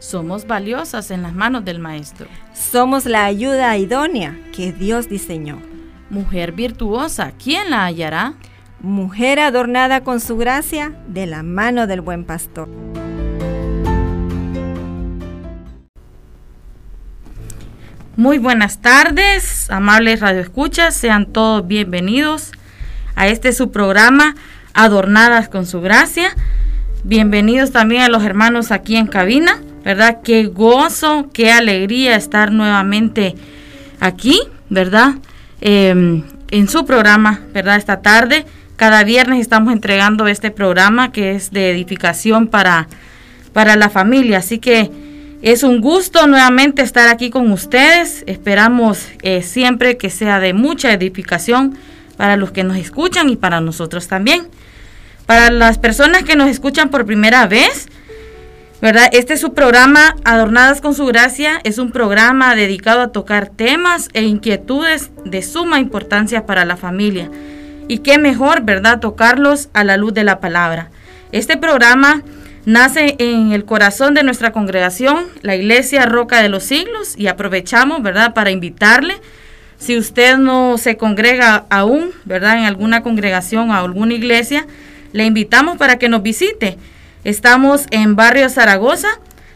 Somos valiosas en las manos del Maestro. Somos la ayuda idónea que Dios diseñó. Mujer virtuosa, ¿quién la hallará? Mujer adornada con su gracia de la mano del buen pastor. Muy buenas tardes, amables radioescuchas, sean todos bienvenidos a este su programa Adornadas con su gracia. Bienvenidos también a los hermanos aquí en cabina. ¿Verdad? Qué gozo, qué alegría estar nuevamente aquí, ¿verdad? Em, en su programa, ¿verdad? Esta tarde. Cada viernes estamos entregando este programa que es de edificación para, para la familia. Así que es un gusto nuevamente estar aquí con ustedes. Esperamos eh, siempre que sea de mucha edificación para los que nos escuchan y para nosotros también. Para las personas que nos escuchan por primera vez, ¿verdad? Este es su programa Adornadas con su Gracia, es un programa dedicado a tocar temas e inquietudes de suma importancia para la familia. Y qué mejor, ¿verdad?, tocarlos a la luz de la palabra. Este programa nace en el corazón de nuestra congregación, la Iglesia Roca de los Siglos, y aprovechamos, ¿verdad?, para invitarle, si usted no se congrega aún, ¿verdad?, en alguna congregación o alguna iglesia, le invitamos para que nos visite. Estamos en Barrio Zaragoza,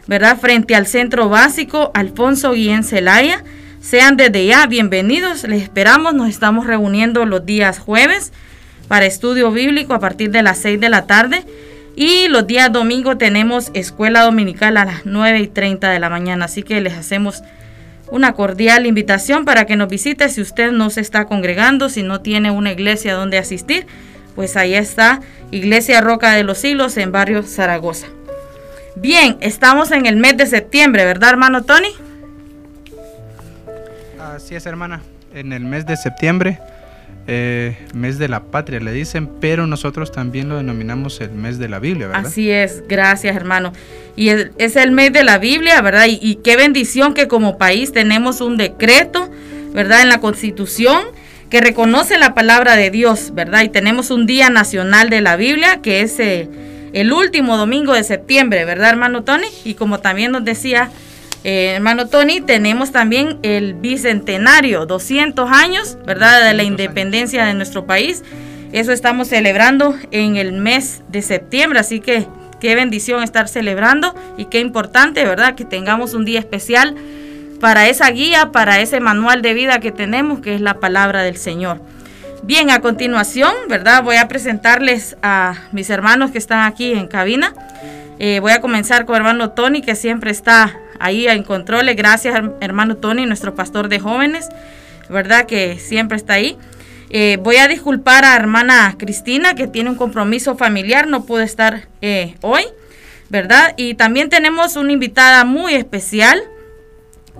¿verdad? Frente al Centro Básico Alfonso Guillén Celaya. Sean desde ya bienvenidos, les esperamos, nos estamos reuniendo los días jueves para estudio bíblico a partir de las 6 de la tarde. Y los días domingo tenemos escuela dominical a las 9 y 30 de la mañana, así que les hacemos una cordial invitación para que nos visite. Si usted no se está congregando, si no tiene una iglesia donde asistir pues ahí está Iglesia Roca de los Siglos en barrio Zaragoza. Bien, estamos en el mes de septiembre, ¿verdad, hermano Tony? Así es, hermana. En el mes de septiembre, eh, mes de la patria, le dicen, pero nosotros también lo denominamos el mes de la Biblia, ¿verdad? Así es, gracias, hermano. Y es, el mes de la Biblia, ¿verdad? Y, y qué bendición que como país tenemos un decreto, ¿verdad? En la Constitución que reconoce la palabra de Dios, ¿verdad? Y tenemos un Día Nacional de la Biblia, que es eh, el último domingo de septiembre, ¿verdad, hermano Tony? Y como también nos decía eh, hermano Tony, tenemos también el bicentenario, 200 años, ¿verdad? De la independencia de nuestro país. Eso estamos celebrando en el mes de septiembre, así que qué bendición estar celebrando y qué importante, ¿verdad? Que tengamos un día especial para esa guía, para ese manual de vida que tenemos, que es la palabra del Señor. Bien, a continuación, ¿verdad? Voy a presentarles a mis hermanos que están aquí en cabina. Eh, voy a comenzar con hermano Tony, que siempre está ahí en controles. Gracias, hermano Tony, nuestro pastor de jóvenes, ¿verdad? Que siempre está ahí. Eh, voy a disculpar a hermana Cristina, que tiene un compromiso familiar, no puede estar eh, hoy, ¿verdad? Y también tenemos una invitada muy especial,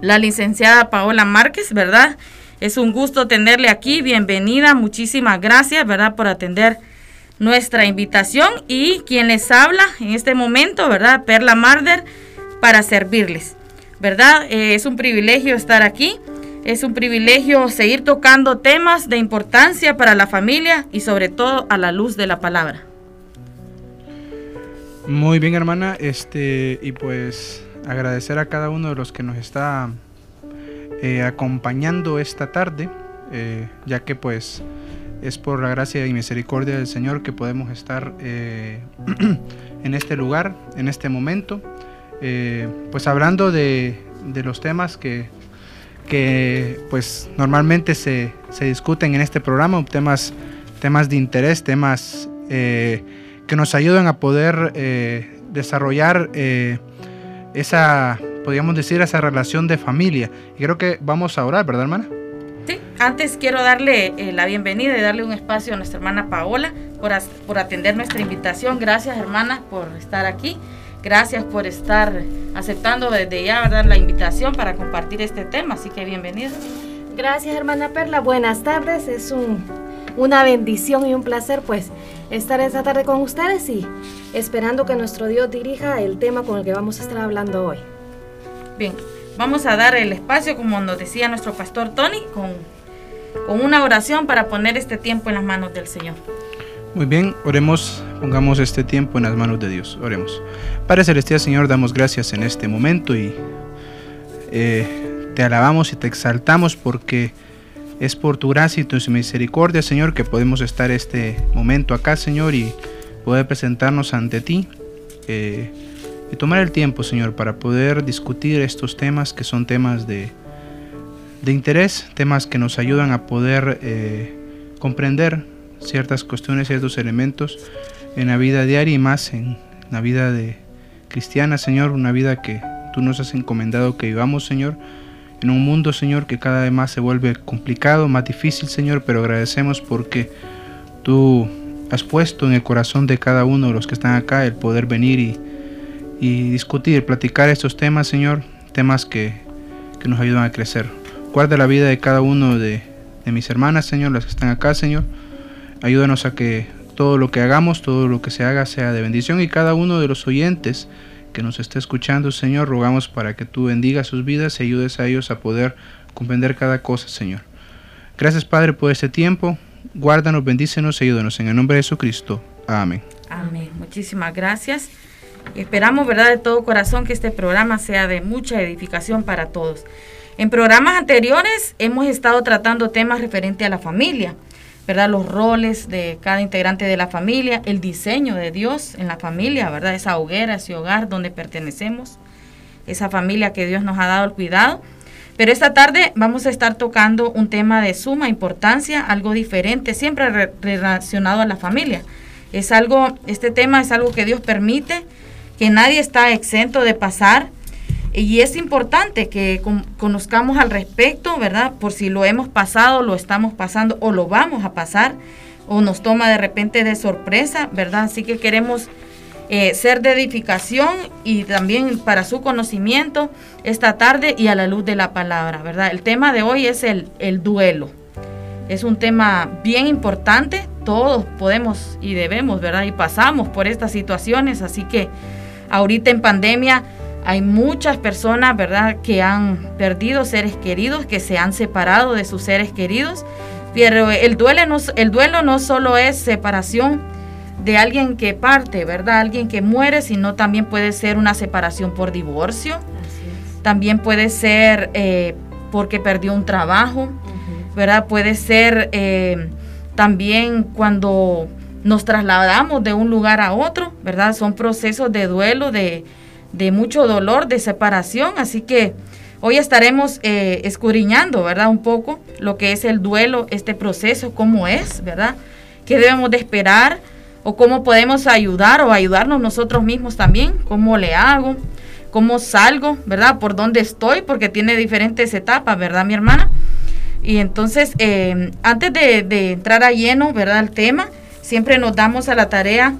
la licenciada Paola Márquez, ¿verdad? Es un gusto tenerle aquí, bienvenida, muchísimas gracias, ¿verdad? Por atender nuestra invitación y quien les habla en este momento, ¿verdad? Perla Marder, para servirles, ¿verdad? Eh, es un privilegio estar aquí, es un privilegio seguir tocando temas de importancia para la familia y sobre todo a la luz de la palabra. Muy bien, hermana, este, y pues agradecer a cada uno de los que nos está eh, acompañando esta tarde, eh, ya que pues es por la gracia y misericordia del Señor que podemos estar eh, en este lugar, en este momento, pues hablando de, los temas que, que pues normalmente se, se, discuten en este programa, temas, temas de interés, temas que nos ayudan a poder desarrollar esa, podríamos decir, esa relación de familia. Y creo que vamos a orar, ¿verdad, hermana? Sí, antes quiero darle eh, la bienvenida y darle un espacio a nuestra hermana Paola por, por atender nuestra invitación. Gracias, hermana, por estar aquí. Gracias por estar aceptando desde ya ¿verdad? la invitación para compartir este tema, así que bienvenida. Gracias hermana Perla, buenas tardes, es un, una bendición y un placer pues estar esta tarde con ustedes y esperando que nuestro Dios dirija el tema con el que vamos a estar hablando hoy. Bien, vamos a dar el espacio, como nos decía nuestro pastor Tony, con, con una oración para poner este tiempo en las manos del Señor. Muy bien, oremos, pongamos este tiempo en las manos de Dios. Oremos. Padre Celestial, Señor, damos gracias en este momento y eh, te alabamos y te exaltamos porque es por tu gracia y tu misericordia, Señor, que podemos estar este momento acá, Señor, y poder presentarnos ante ti y tomar el tiempo, Señor, para poder discutir estos temas que son temas de, de interés, temas que nos ayudan a poder eh, comprender ciertas cuestiones, ciertos elementos en la vida diaria y más en la vida de cristiana, Señor, una vida que tú nos has encomendado que vivamos, Señor, en un mundo, Señor, que cada vez más se vuelve complicado, más difícil, Señor, pero agradecemos porque tú has puesto en el corazón de cada uno de los que están acá el poder venir y, y discutir, platicar estos temas, Señor, temas que, que, nos ayudan a crecer. Guarda la vida de cada uno de, de mis hermanas, Señor, las que están acá, Señor. Ayúdanos a que todo lo que hagamos, todo lo que se haga sea de bendición y cada uno de los oyentes que nos esté escuchando, Señor, rogamos para que tú bendigas sus vidas y ayudes a ellos a poder comprender cada cosa, Señor. Gracias, Padre, por este tiempo. Guárdanos, bendícenos ayúdanos en el nombre de Jesucristo. Amén. Amén. Muchísimas gracias. Esperamos, ¿verdad?, de todo corazón que este programa sea de mucha edificación para todos. En programas anteriores hemos estado tratando temas referentes a la familia. ¿Verdad? Los roles de cada integrante de la familia, el diseño de Dios en la familia, ¿verdad? Esa hoguera, ese hogar donde pertenecemos, esa familia que Dios nos ha dado el cuidado. Pero esta tarde vamos a estar tocando un tema de suma importancia, algo diferente, siempre relacionado a la familia. Es algo, este tema es algo que Dios permite, que nadie está exento de pasar y es importante que conozcamos al respecto, ¿verdad? Por si lo hemos pasado, lo estamos pasando o lo vamos a pasar o nos toma de repente de sorpresa, ¿verdad? Así que queremos eh, ser de edificación y también para su conocimiento esta tarde y a la luz de la palabra, ¿verdad? El tema de hoy es el, el duelo. Es un tema bien importante, todos podemos y debemos, ¿verdad? Y pasamos por estas situaciones, así que ahorita en pandemia hay muchas personas, ¿verdad?, que han perdido seres queridos, que se han separado de sus seres queridos. Pero el duelo no, el duelo no solo es separación de alguien que parte, ¿verdad? Alguien que muere, sino también puede ser una separación por divorcio. También puede ser eh, porque perdió un trabajo, ¿verdad? Puede ser eh, también cuando nos trasladamos de un lugar a otro, ¿verdad? Son procesos de duelo, de, de mucho dolor, de separación, así que hoy estaremos eh, escudriñando, ¿verdad? Un poco lo que es el duelo, este proceso, cómo es, ¿verdad? ¿Qué debemos de esperar? ¿O cómo podemos ayudar o ayudarnos nosotros mismos también? ¿Cómo le hago? ¿Cómo salgo? ¿Verdad? ¿Por dónde estoy? Porque tiene diferentes etapas, ¿verdad, mi hermana? Y entonces, eh, antes de, de entrar a lleno, ¿verdad? El tema, siempre nos damos a la tarea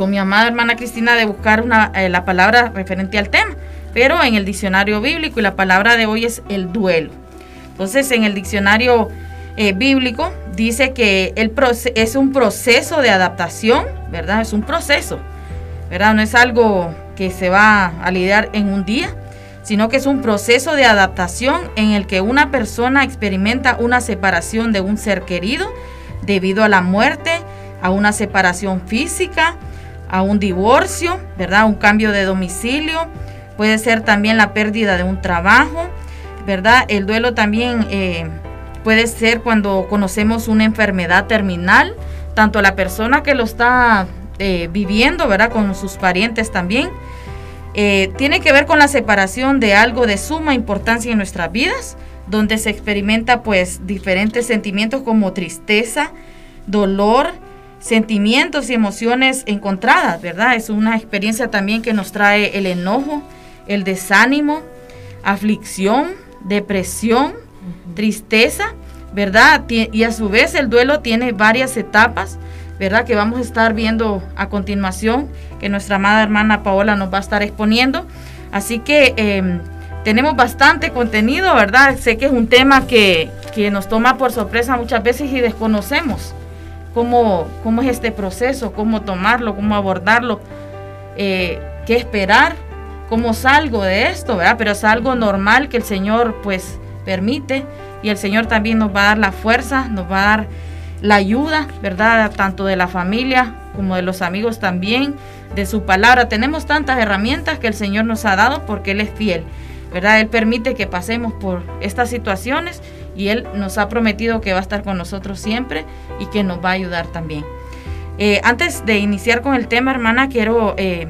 con mi amada hermana Cristina de buscar una, eh, la palabra referente al tema, pero en el diccionario bíblico y la palabra de hoy es el duelo. Entonces, en el diccionario eh, bíblico dice que el es un proceso de adaptación, ¿verdad? Es un proceso, ¿verdad? No es algo que se va a lidiar en un día, sino que es un proceso de adaptación en el que una persona experimenta una separación de un ser querido debido a la muerte, a una separación física, a un divorcio, ¿verdad? Un cambio de domicilio, puede ser también la pérdida de un trabajo, ¿verdad? El duelo también eh, puede ser cuando conocemos una enfermedad terminal, tanto la persona que lo está eh, viviendo, ¿verdad? Con sus parientes también. Eh, tiene que ver con la separación de algo de suma importancia en nuestras vidas, donde se experimenta pues diferentes sentimientos como tristeza, dolor, sentimientos y emociones encontradas, ¿verdad? Es una experiencia también que nos trae el enojo, el desánimo, aflicción, depresión, tristeza, ¿verdad? Y a su vez el duelo tiene varias etapas, ¿verdad? Que vamos a estar viendo a continuación, que nuestra amada hermana Paola nos va a estar exponiendo. Así que em, tenemos bastante contenido, ¿verdad? Sé que es un tema que, nos toma por sorpresa muchas veces y desconocemos cómo, cómo es este proceso, cómo tomarlo, cómo abordarlo, eh, qué esperar, cómo salgo de esto, ¿verdad? Pero es algo normal que el Señor pues permite y el Señor también nos va a dar la fuerza, nos va a dar la ayuda, ¿verdad? Tanto de la familia como de los amigos también, de su palabra. Tenemos tantas herramientas que el Señor nos ha dado porque Él es fiel, ¿verdad? Él permite que pasemos por estas situaciones y Él nos ha prometido que va a estar con nosotros siempre y que nos va a ayudar también. Eh, antes de iniciar con el tema, hermana, quiero eh,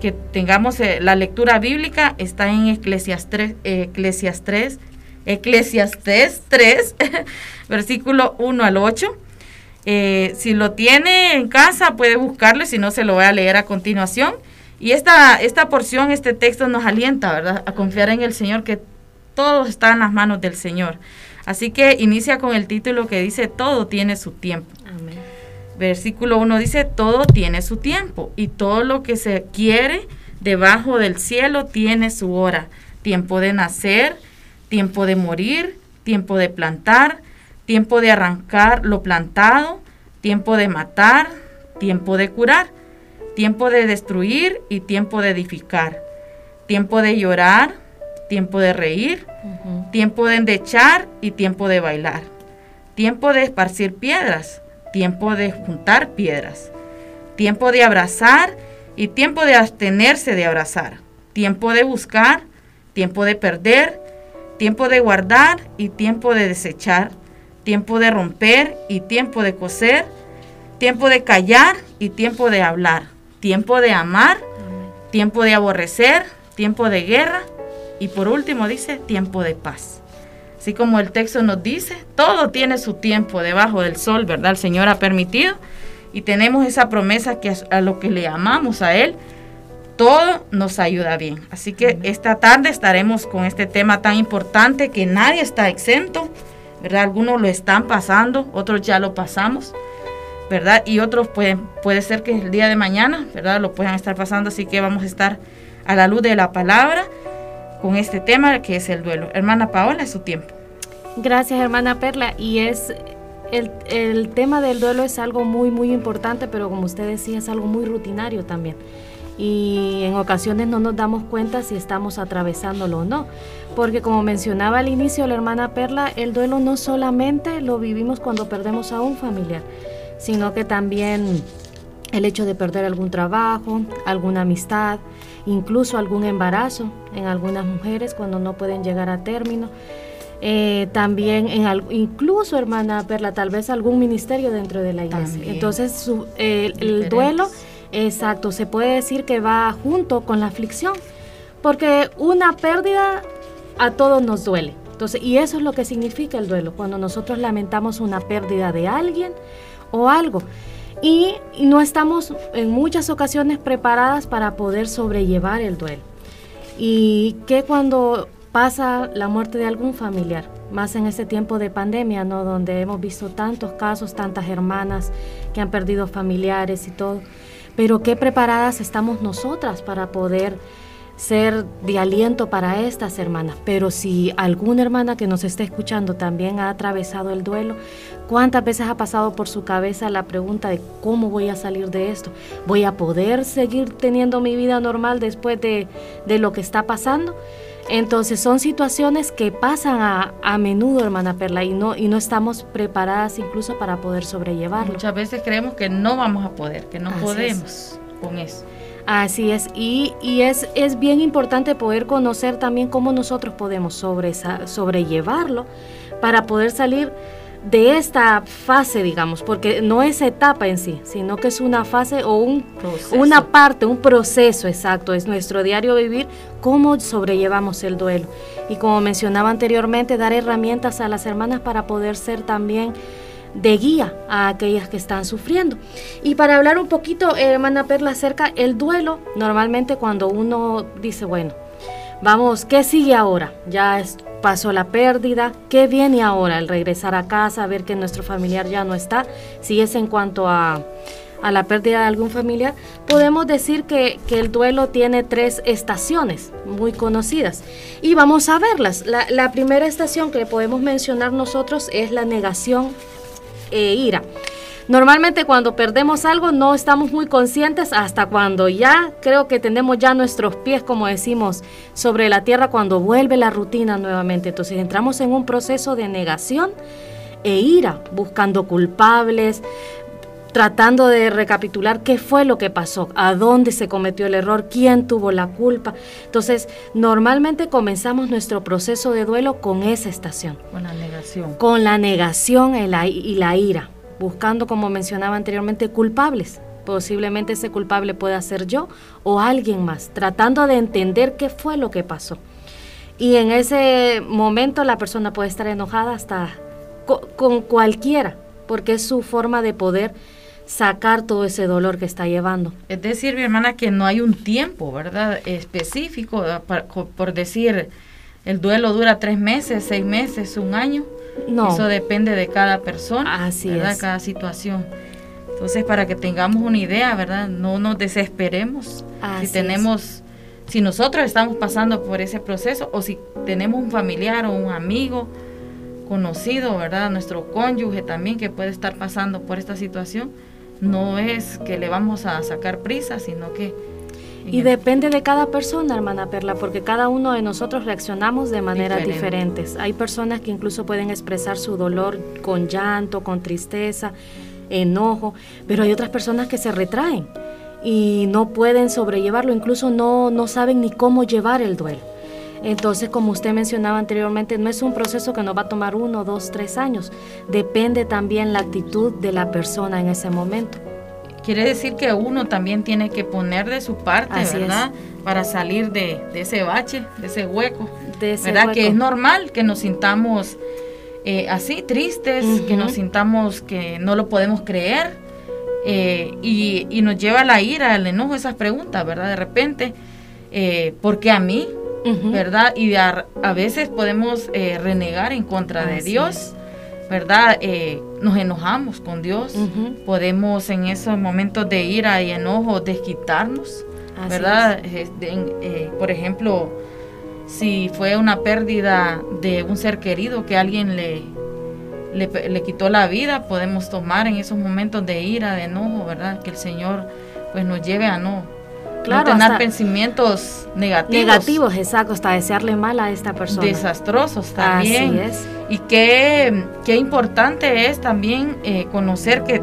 que tengamos eh, la lectura bíblica. Está en Eclesiastes, Eclesiastes, Eclesiastes 3, versículo 1 al 8. Eh, si lo tiene en casa, puede buscarlo, si no, se lo voy a leer a continuación. Y esta, esta porción, este texto nos alienta, ¿verdad? A confiar en el Señor, que todo está en las manos del Señor. Así que inicia con el título que dice, todo tiene su tiempo. Versículo 1 dice, todo tiene su tiempo y todo lo que se quiere debajo del cielo tiene su hora. Tiempo de nacer, tiempo de morir, tiempo de plantar, tiempo de arrancar lo plantado, tiempo de matar, tiempo de curar, tiempo de destruir y tiempo de edificar, tiempo de llorar, tiempo de reír, tiempo de endechar y tiempo de bailar, tiempo de esparcir piedras, tiempo de juntar piedras, tiempo de abrazar y tiempo de abstenerse de abrazar, tiempo de buscar, tiempo de perder, tiempo de guardar y tiempo de desechar, tiempo de romper y tiempo de coser, tiempo de callar y tiempo de hablar, tiempo de amar, tiempo de aborrecer, tiempo de guerra y por último dice tiempo de paz. Así como el texto nos dice, todo tiene su tiempo debajo del sol, ¿verdad? El Señor ha permitido y tenemos esa promesa que a lo que le amamos a Él, todo nos ayuda bien. Así que esta tarde estaremos con este tema tan importante que nadie está exento ¿verdad? Algunos lo están pasando, otros ya lo pasamos, ¿verdad? Y otros pueden, puede ser que el día de mañana, ¿verdad? Lo puedan estar pasando, así que vamos a estar a la luz de la palabra con este tema que es el duelo. Hermana Paola, es su tiempo. Gracias, hermana Perla. Y es el, el tema del duelo es algo muy, muy importante, pero como usted decía, es algo muy rutinario también y en ocasiones no nos damos cuenta si estamos atravesándolo o no. Porque como mencionaba al inicio la hermana Perla, el duelo no solamente lo vivimos cuando perdemos a un familiar, sino que también el hecho de perder algún trabajo, alguna amistad, incluso algún embarazo en algunas mujeres cuando no pueden llegar a término. Eh, también en incluso hermana Perla, tal vez algún ministerio dentro de la iglesia. Entonces el duelo Exacto, se puede decir que va junto con la aflicción, porque una pérdida a todos nos duele. Entonces, y eso es lo que significa el duelo, cuando nosotros lamentamos una pérdida de alguien o algo. Y, no estamos en muchas ocasiones preparadas para poder sobrellevar el duelo. Y que cuando pasa la muerte de algún familiar, más en ese tiempo de pandemia, ¿no? Donde hemos visto tantos casos, tantas hermanas que han perdido familiares y todo pero qué preparadas estamos nosotras para poder ser de aliento para estas hermanas. Pero si alguna hermana que nos esté escuchando también ha atravesado el duelo, ¿cuántas veces ha pasado por su cabeza la pregunta de cómo voy a salir de esto? ¿Voy a poder seguir teniendo mi vida normal después de, de lo que está pasando? Entonces son situaciones que pasan a, menudo, hermana Perla, y no, y no estamos preparadas incluso para poder sobrellevarlo. Muchas veces creemos que no vamos a poder, que no podemos con eso. Así es, y, y, es, es bien importante poder conocer también cómo nosotros podemos sobre, sobrellevarlo para poder salir de esta fase, digamos, porque no es etapa en sí, sino que es una fase o un, una parte, un proceso exacto, es nuestro diario vivir, cómo sobrellevamos el duelo. Y como mencionaba anteriormente, dar herramientas a las hermanas para poder ser también de guía a aquellas que están sufriendo. Y para hablar un poquito, hermana Perla, acerca el duelo, normalmente cuando uno dice, bueno, vamos, ¿qué sigue ahora? Ya pasó la pérdida, ¿qué viene ahora? El regresar a casa, ver que nuestro familiar ya no está, si es en cuanto a, la pérdida de algún familiar, podemos decir que, el duelo tiene tres estaciones muy conocidas y vamos a verlas. La, la primera estación que podemos mencionar nosotros es la negación e ira. Normalmente cuando perdemos algo no estamos muy conscientes hasta cuando ya creo que tenemos ya nuestros pies, como decimos, sobre la tierra cuando vuelve la rutina nuevamente. Entonces entramos en un proceso de negación e ira, buscando culpables, tratando de recapitular qué fue lo que pasó, a dónde se cometió el error, quién tuvo la culpa. Entonces, normalmente comenzamos nuestro proceso de duelo con esa estación. Con la negación. Con la negación y la, y la ira buscando, como mencionaba anteriormente, culpables. Posiblemente ese culpable pueda ser yo o alguien más, tratando de entender qué fue lo que pasó. Y en ese momento la persona puede estar enojada hasta con, cualquiera, porque es su forma de poder sacar todo ese dolor que está llevando. Es decir, mi hermana, que no hay un tiempo, ¿verdad? Específico, por decir, el duelo dura tres meses, seis meses, un año. No. Eso depende de cada persona, Así ¿verdad? Cada situación. Entonces, para que tengamos una idea, ¿verdad? No nos desesperemos. si tenemos, si nosotros estamos pasando por ese proceso o si tenemos un familiar o un amigo conocido, ¿verdad? Nuestro cónyuge también que puede estar pasando por esta situación, no es que le vamos a sacar prisa, sino que y depende de cada persona, hermana Perla, porque cada uno de nosotros reaccionamos de maneras diferentes. Hay personas que incluso pueden expresar su dolor con llanto, con tristeza, enojo, pero hay otras personas que se retraen y no pueden sobrellevarlo, incluso no, no saben ni cómo llevar el duelo. Entonces, como usted mencionaba anteriormente, no es un proceso que nos va a tomar uno, dos, tres años. Depende también la actitud de la persona en ese momento. Quiere decir que uno también tiene que poner de su parte, ¿verdad? Para salir de, ese bache, de ese hueco. De ¿Verdad? Que es normal que nos sintamos eh, así, tristes, que nos sintamos que no lo podemos creer. Eh, y, nos lleva a la ira, al enojo, esas preguntas, ¿verdad? De repente, eh, ¿por qué a mí? ¿Verdad? Y a, veces podemos renegar en contra de Dios ¿verdad? Eh, nos enojamos con Dios, podemos en esos momentos de ira y enojo desquitarnos, ¿verdad? Eh, por ejemplo, si fue una pérdida de un ser querido que alguien le, le, quitó la vida, podemos tomar en esos momentos de ira, de enojo, ¿verdad? Que el Señor pues nos lleve a no Claro, no tener pensamientos negativos. Negativos, exacto, hasta desearle mal a esta persona. Desastrosos también. Así es. Y qué, qué importante es también eh, conocer que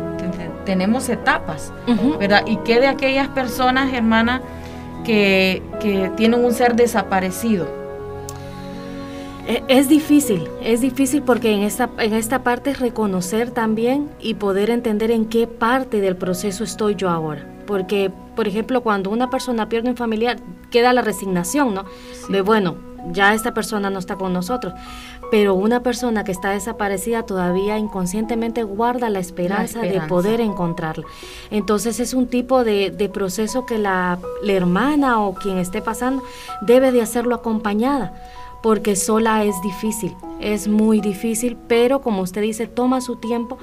tenemos etapas, ¿verdad? Y qué de aquellas personas, hermana, que, que tienen un ser desaparecido. E, es difícil, es difícil porque en esta, en esta parte es reconocer también y poder entender en qué parte del proceso estoy yo ahora. Porque, por ejemplo, cuando una persona pierde un familiar, queda la resignación, ¿no? De, bueno, ya esta persona no está con nosotros. Pero una persona que está desaparecida todavía inconscientemente guarda la esperanza, de poder encontrarla. Entonces es un tipo de, de proceso que la, la hermana o quien esté pasando debe de hacerlo acompañada porque sola es difícil, es muy difícil, pero como usted dice, toma su tiempo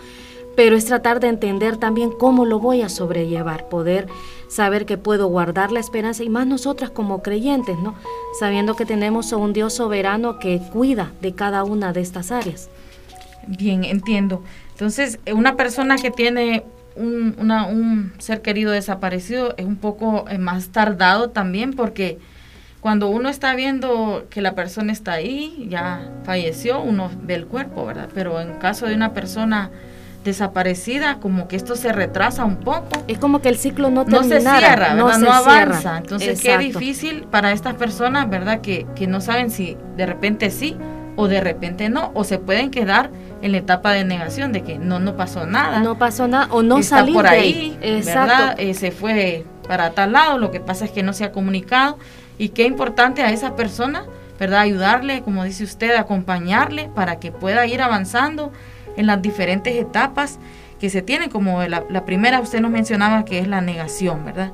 pero es tratar de entender también cómo lo voy a sobrellevar, poder saber que puedo guardar la esperanza y más nosotras como creyentes, ¿no? Sabiendo que tenemos a un Dios soberano que cuida de cada una de estas áreas. Bien, entiendo. Entonces, una persona que tiene un, un ser querido desaparecido es un poco eh, más tardado también porque cuando uno está viendo que la persona está ahí, ya falleció, uno ve el cuerpo, ¿verdad? Pero en caso de una persona desaparecida, como que esto se retrasa un poco. Es como que el ciclo no No se cierra, no, no avanza. Entonces, qué difícil para estas personas, ¿verdad? Que, que no saben si de repente sí o de repente no, o se pueden quedar en la etapa de negación de que no, no pasó nada. No pasó nada, o no Está por ahí, ¿verdad? Eh, se fue para tal lado, lo que pasa es que no se ha comunicado. Y qué importante a esa persona, ¿verdad? Ayudarle, como dice usted, acompañarle para que pueda ir avanzando en las diferentes etapas que se tienen, como la, primera usted nos mencionaba que es la negación, ¿verdad?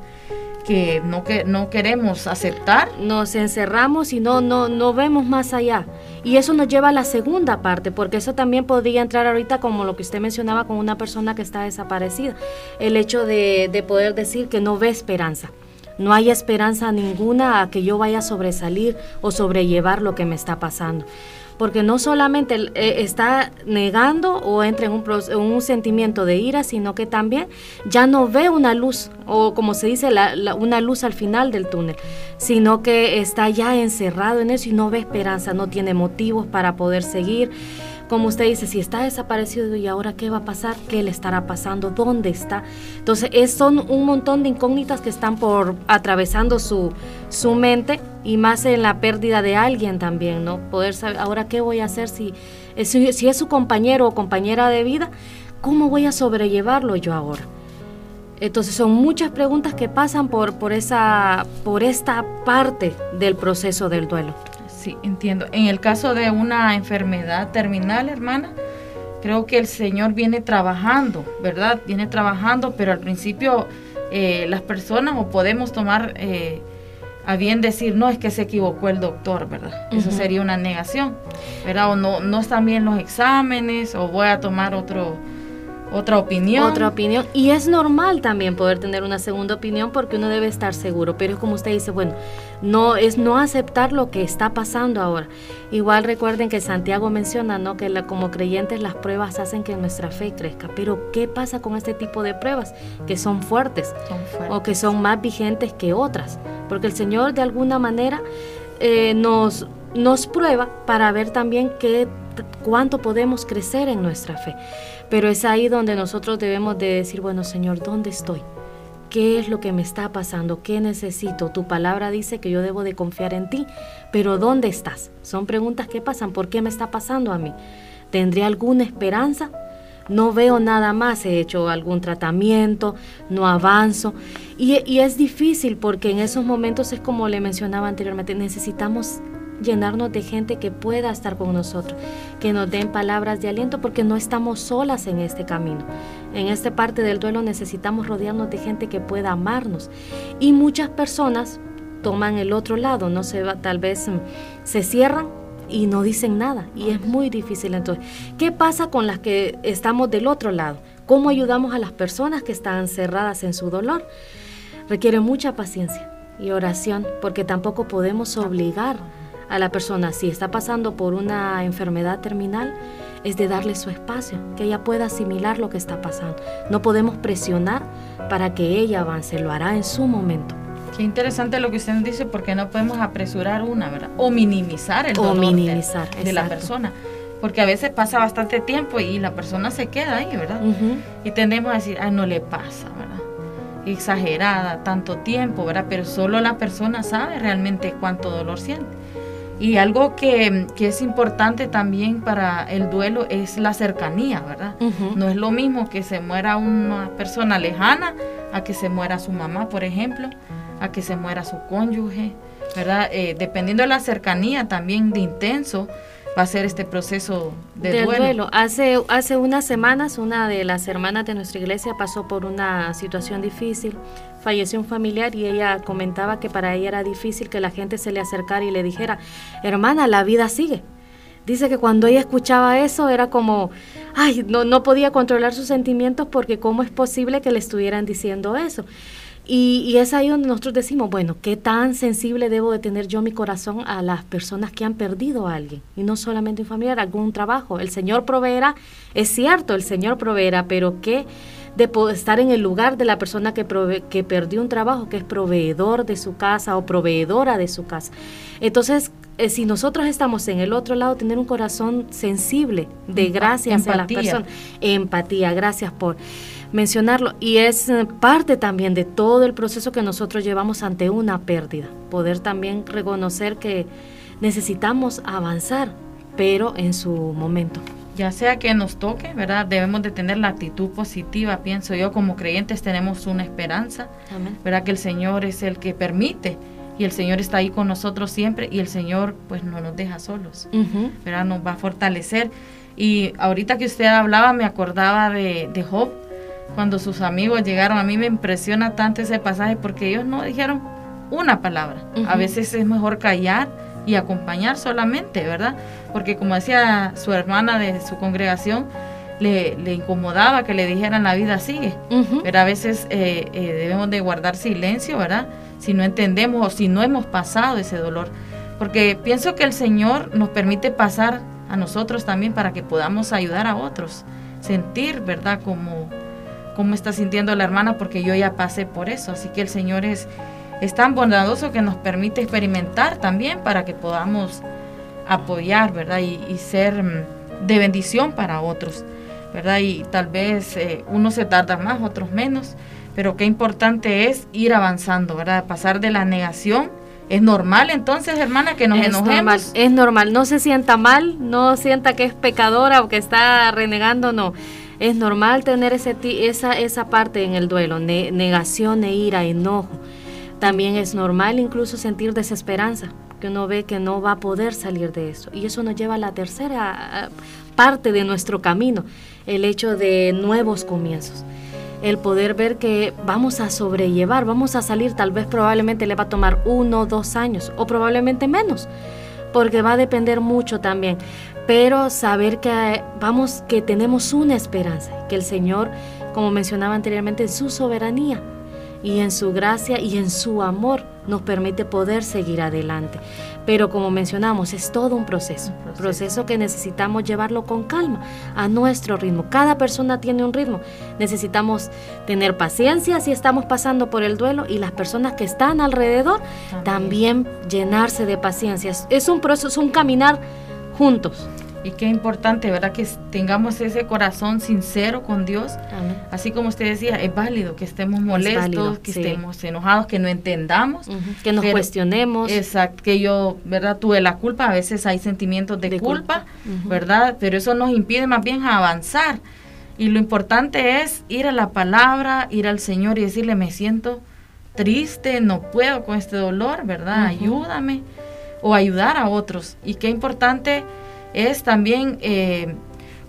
que no, que no queremos aceptar. Nos encerramos y no, no, no vemos más allá. Y eso nos lleva a la segunda parte, porque eso también podría entrar ahorita como lo que usted mencionaba con una persona que está desaparecida. El hecho de, de poder decir que no ve esperanza. No hay esperanza ninguna a que yo vaya a sobresalir o sobrellevar lo que me está pasando porque no solamente eh, está negando o entra en un, un, sentimiento de ira, sino que también ya no ve una luz, o como se dice, una luz al final del túnel, sino que está ya encerrado en eso y no ve esperanza, no tiene motivos para poder seguir como usted dice, si está desaparecido y ahora qué va a pasar, qué le estará pasando, dónde está. Entonces, es, son un montón de incógnitas que están por atravesando su, su mente y más en la pérdida de alguien también, ¿no? Poder saber, ahora qué voy a hacer si, si es su compañero o compañera de vida, ¿cómo voy a sobrellevarlo yo ahora? Entonces son muchas preguntas que pasan por, por, esa, por esta parte del proceso del duelo. Sí, entiendo. En el caso de una enfermedad terminal, hermana, creo que el Señor viene trabajando, ¿verdad? Viene trabajando, pero al principio eh, las personas o podemos tomar eh, a bien decir, no, es que se equivocó el doctor, ¿verdad? Eso sería una negación, ¿verdad? O no, no están bien los exámenes, o voy a tomar otro otra opinión. Otra opinión. Y es normal también poder tener una segunda opinión porque uno debe estar seguro. Pero como usted dice, bueno, no es no aceptar lo que está pasando ahora. Igual recuerden que Santiago menciona, ¿no? Que como creyentes las pruebas hacen que nuestra fe crezca. Pero ¿qué pasa con este tipo de pruebas? Que son fuertes, o que son más vigentes que otras. Porque el Señor de alguna manera eh, nos, nos prueba para ver también qué, cuánto podemos crecer en nuestra fe. Pero es ahí donde nosotros debemos de decir, bueno Señor, ¿dónde estoy? ¿Qué es lo que me está pasando? ¿Qué necesito? Tu palabra dice que yo debo de confiar en ti, pero ¿dónde estás? Son preguntas que pasan. ¿Por qué me está pasando a mí? ¿Tendré alguna esperanza? No veo nada más, he hecho algún tratamiento, no avanzo. Y, y es difícil porque en esos momentos es como le mencionaba anteriormente, necesitamos llenarnos de gente que pueda estar con nosotros, que nos den palabras de aliento porque no estamos solas en este camino. En esta parte del duelo necesitamos rodearnos de gente que pueda amarnos. Y muchas personas toman el otro lado, no se va, tal vez mm, se cierran y no dicen nada y es muy difícil entonces. ¿Qué pasa con las que estamos del otro lado? ¿Cómo ayudamos a las personas que están cerradas en su dolor? Requiere mucha paciencia y oración porque tampoco podemos obligar a la persona, si está pasando por una enfermedad terminal, es de darle su espacio, que ella pueda asimilar lo que está pasando. No podemos presionar para que ella avance, lo hará en su momento. Qué interesante lo que usted dice, porque no podemos apresurar una, ¿verdad? O minimizar el dolor minimizar, de, la persona. Porque a veces pasa bastante tiempo y la persona se queda ahí, ¿verdad? Y tendemos a decir, ah, no le pasa, ¿verdad? Exagerada, tanto tiempo, ¿verdad? Pero solo la persona sabe realmente cuánto dolor siente. Y algo que, es importante también para el duelo es la cercanía, ¿verdad? No es lo mismo que se muera una persona lejana a que se muera su mamá, por ejemplo, a que se muera su cónyuge, ¿verdad? Eh, dependiendo de la cercanía también de intenso, va a ser este proceso de duelo. Hace, hace unas semanas una de las hermanas de nuestra iglesia pasó por una situación difícil, falleció un familiar y ella comentaba que para ella era difícil que la gente se le acercara y le dijera, hermana, la vida sigue. Dice que cuando ella escuchaba eso era como, ay, no, no podía controlar sus sentimientos porque cómo es posible que le estuvieran diciendo eso. Y, es ahí donde nosotros decimos, bueno, ¿qué tan sensible debo de tener yo mi corazón a las personas que han perdido a alguien? Y no solamente un familiar, algún trabajo. El Señor proveerá, es cierto, el Señor proveerá, pero ¿qué de estar en el lugar de la persona que, que perdió un trabajo, que es proveedor de su casa o proveedora de su casa? Entonces, eh, si nosotros estamos en el otro lado, tener un corazón sensible de gracias a las personas, empatía, gracias por mencionarlo. Y es eh, parte también de todo el proceso que nosotros llevamos ante una pérdida. Poder también reconocer que necesitamos avanzar, pero en su momento. Ya sea que nos toque, ¿verdad? Debemos de tener la actitud positiva, pienso yo, como creyentes tenemos una esperanza, ¿verdad? Que el Señor es el que permite y el Señor está ahí con nosotros siempre y el Señor pues no nos deja solos, ¿verdad? Nos va a fortalecer. Y ahorita que usted hablaba me acordaba de, de Job, cuando sus amigos llegaron. A mí me impresiona tanto ese pasaje porque ellos no dijeron una palabra. A veces es mejor callar y acompañar solamente, ¿verdad? Porque como decía su hermana de su congregación, le, incomodaba que le dijeran la vida sigue. Pero a veces eh, eh, debemos de guardar silencio, ¿verdad? Si no entendemos o si no hemos pasado ese dolor. Porque pienso que el Señor nos permite pasar a nosotros también para que podamos ayudar a otros. Sentir, ¿verdad? Como, como está sintiendo la hermana, porque yo ya pasé por eso. Así que el Señor es, es tan bondadoso que nos permite experimentar también para que podamos apoyar, ¿verdad? Y, ser mm, de bendición para otros, ¿verdad? Y tal vez eh, uno se tarda más, otros menos, pero qué importante es ir avanzando, ¿verdad? Pasar de la negación. ¿Es normal entonces, hermana, que nos es enojemos? Normal, es normal, no se sienta mal, no sienta que es pecadora o que está renegando, no. Es normal tener ese, esa, esa parte en el duelo, negación e ira, enojo. También es normal incluso sentir desesperanza, que uno ve que no va a poder salir de eso. Y eso nos lleva a la tercera parte de nuestro camino, el hecho de nuevos comienzos. El poder ver que vamos a sobrellevar, vamos a salir, tal vez probablemente le va a tomar uno o dos años, o probablemente menos, porque va a depender mucho también. Pero saber que vamos, que tenemos una esperanza, que el Señor, como mencionaba anteriormente, en su soberanía y en su gracia y en su amor nos permite poder seguir adelante. Pero como mencionamos, es todo un proceso, un proceso, que necesitamos llevarlo con calma, a nuestro ritmo. Cada persona tiene un ritmo. Necesitamos tener paciencia si estamos pasando por el duelo y las personas que están alrededor también, llenarse de paciencia. Es un proceso, es un caminar juntos. Y qué importante, ¿verdad? Que tengamos ese corazón sincero con Dios. Así como usted decía, es válido que estemos molestos, que estemos enojados, que no entendamos. Que nos cuestionemos. Exacto, que yo, ¿verdad? Tuve la culpa, a veces hay sentimientos de, culpa, ¿verdad? Pero eso nos impide más bien avanzar. Y lo importante es ir a la palabra, ir al Señor y decirle, me siento triste, no puedo con este dolor, ¿verdad? Ayúdame. O ayudar a otros. Y qué importante es también eh,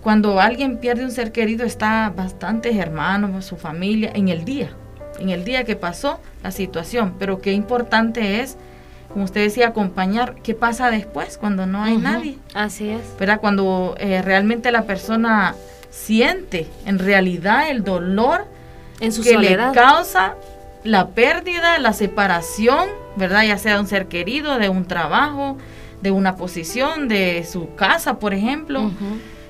cuando alguien pierde un ser querido, está bastantes hermanos, su familia, en el día, en el día que pasó la situación. Pero qué importante es, como usted decía, acompañar qué pasa después cuando no hay nadie. Así es. ¿Verdad? Cuando eh, realmente la persona siente en realidad el dolor en su que le causa la pérdida, la separación, ¿verdad? Ya sea de un ser querido, de un trabajo, de una posición, de su casa, por ejemplo,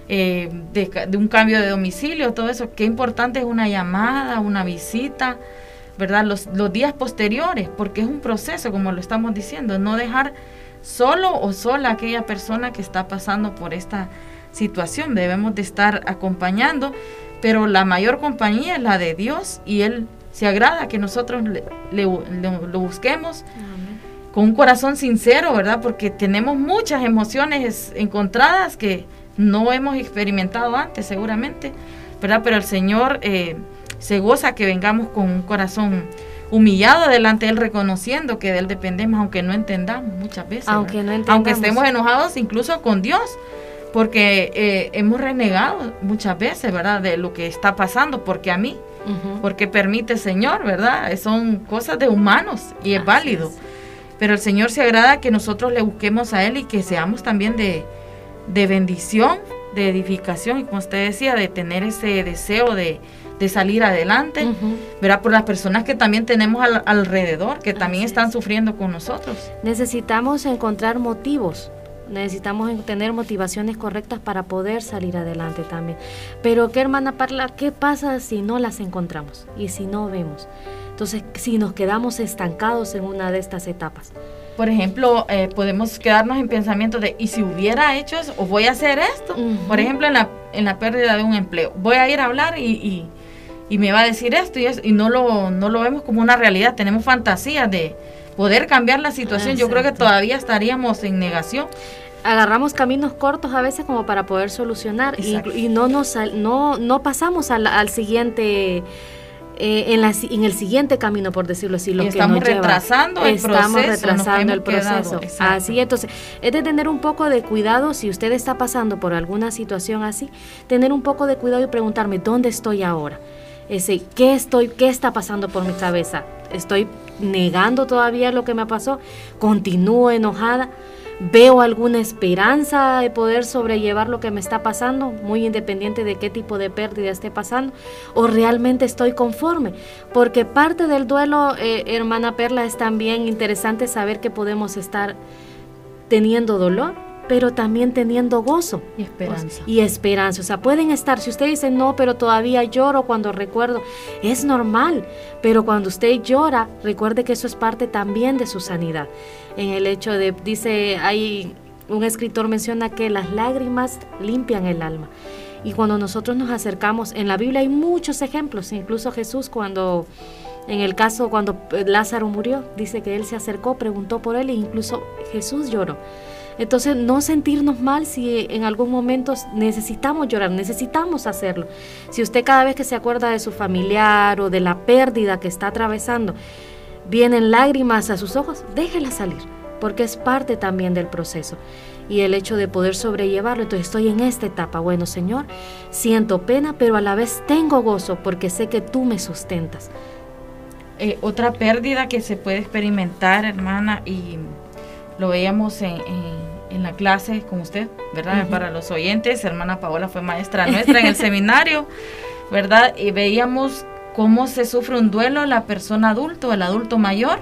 eh, de, un cambio de domicilio, todo eso. Qué importante es una llamada, una visita, ¿verdad? Los, los días posteriores, porque es un proceso, como lo estamos diciendo, no dejar solo o sola a aquella persona que está pasando por esta situación. Debemos de estar acompañando, pero la mayor compañía es la de Dios y Él se agrada que nosotros le, lo busquemos con un corazón sincero, ¿verdad? Porque tenemos muchas emociones encontradas que no hemos experimentado antes, seguramente, ¿verdad? Pero el Señor eh, se goza que vengamos con un corazón humillado delante de Él, reconociendo que de Él dependemos, aunque no entendamos muchas veces. Aunque no entendamos. Aunque estemos enojados incluso con Dios, porque eh, hemos renegado muchas veces, ¿verdad? De lo que está pasando, porque a mí, porque permite Señor, ¿verdad? Son cosas de humanos y es válido. Pero el Señor se agrada que nosotros le busquemos a Él y que seamos también de, bendición, de edificación y como usted decía, de tener ese deseo de, salir adelante, ¿verdad? Por las personas que también tenemos alrededor, que también están sufriendo con nosotros. Necesitamos encontrar motivos, necesitamos tener motivaciones correctas para poder salir adelante también. Pero, ¿qué hermana Parla? ¿Qué pasa si no las encontramos y si no vemos? Entonces, si nos quedamos estancados en una de estas etapas. Por ejemplo, eh, podemos quedarnos en pensamiento de, ¿y si hubiera hecho eso? ¿O voy a hacer esto? Por ejemplo, en la, en la pérdida de un empleo. Voy a ir a hablar y, y, me va a decir esto y, eso, y no, lo, no lo vemos como una realidad. Tenemos fantasías de poder cambiar la situación. Yo creo que todavía estaríamos en negación agarramos caminos cortos a veces como para poder solucionar y, no nos no no pasamos al, al siguiente eh, en, en el siguiente camino, por decirlo así, lo que estamos nos retrasando el estamos proceso. retrasando el proceso. Así, entonces, es de tener un poco de cuidado si usted está pasando por alguna situación así, tener un poco de cuidado y preguntarme, ¿dónde estoy ahora? ese qué estoy, qué está pasando por mi cabeza. Estoy negando todavía lo que me pasó, continúo enojada, veo alguna esperanza de poder sobrellevar lo que me está pasando, muy independiente de qué tipo de pérdida esté pasando, o realmente estoy conforme, porque parte del duelo, eh, hermana Perla, es también interesante saber que podemos estar teniendo dolor, pero también teniendo gozo y esperanza. y esperanza. O sea, pueden estar, si usted dice no, pero todavía lloro cuando recuerdo, es normal, pero cuando usted llora, recuerde que eso es parte también de su sanidad. En el hecho de, dice, hay un escritor menciona que las lágrimas limpian el alma. Y cuando nosotros nos acercamos, en la Biblia hay muchos ejemplos, incluso Jesús cuando, en el caso cuando Lázaro murió, dice que él se acercó, preguntó por él e incluso Jesús lloró. Entonces, no sentirnos mal si en algún momento necesitamos llorar, necesitamos hacerlo. Si usted cada vez que se acuerda de su familiar o de la pérdida que está atravesando, vienen lágrimas a sus ojos, déjela salir, porque es parte también del proceso. Y el hecho de poder sobrellevarlo, entonces estoy en esta etapa, bueno Señor, siento pena, pero a la vez tengo gozo porque sé que tú me sustentas. Eh, otra pérdida que se puede experimentar, hermana, y lo veíamos en, la clase con usted, ¿verdad? Para los oyentes, hermana Paola fue maestra nuestra en el seminario, ¿verdad? Y veíamos cómo se sufre un duelo la persona adulto, el adulto mayor,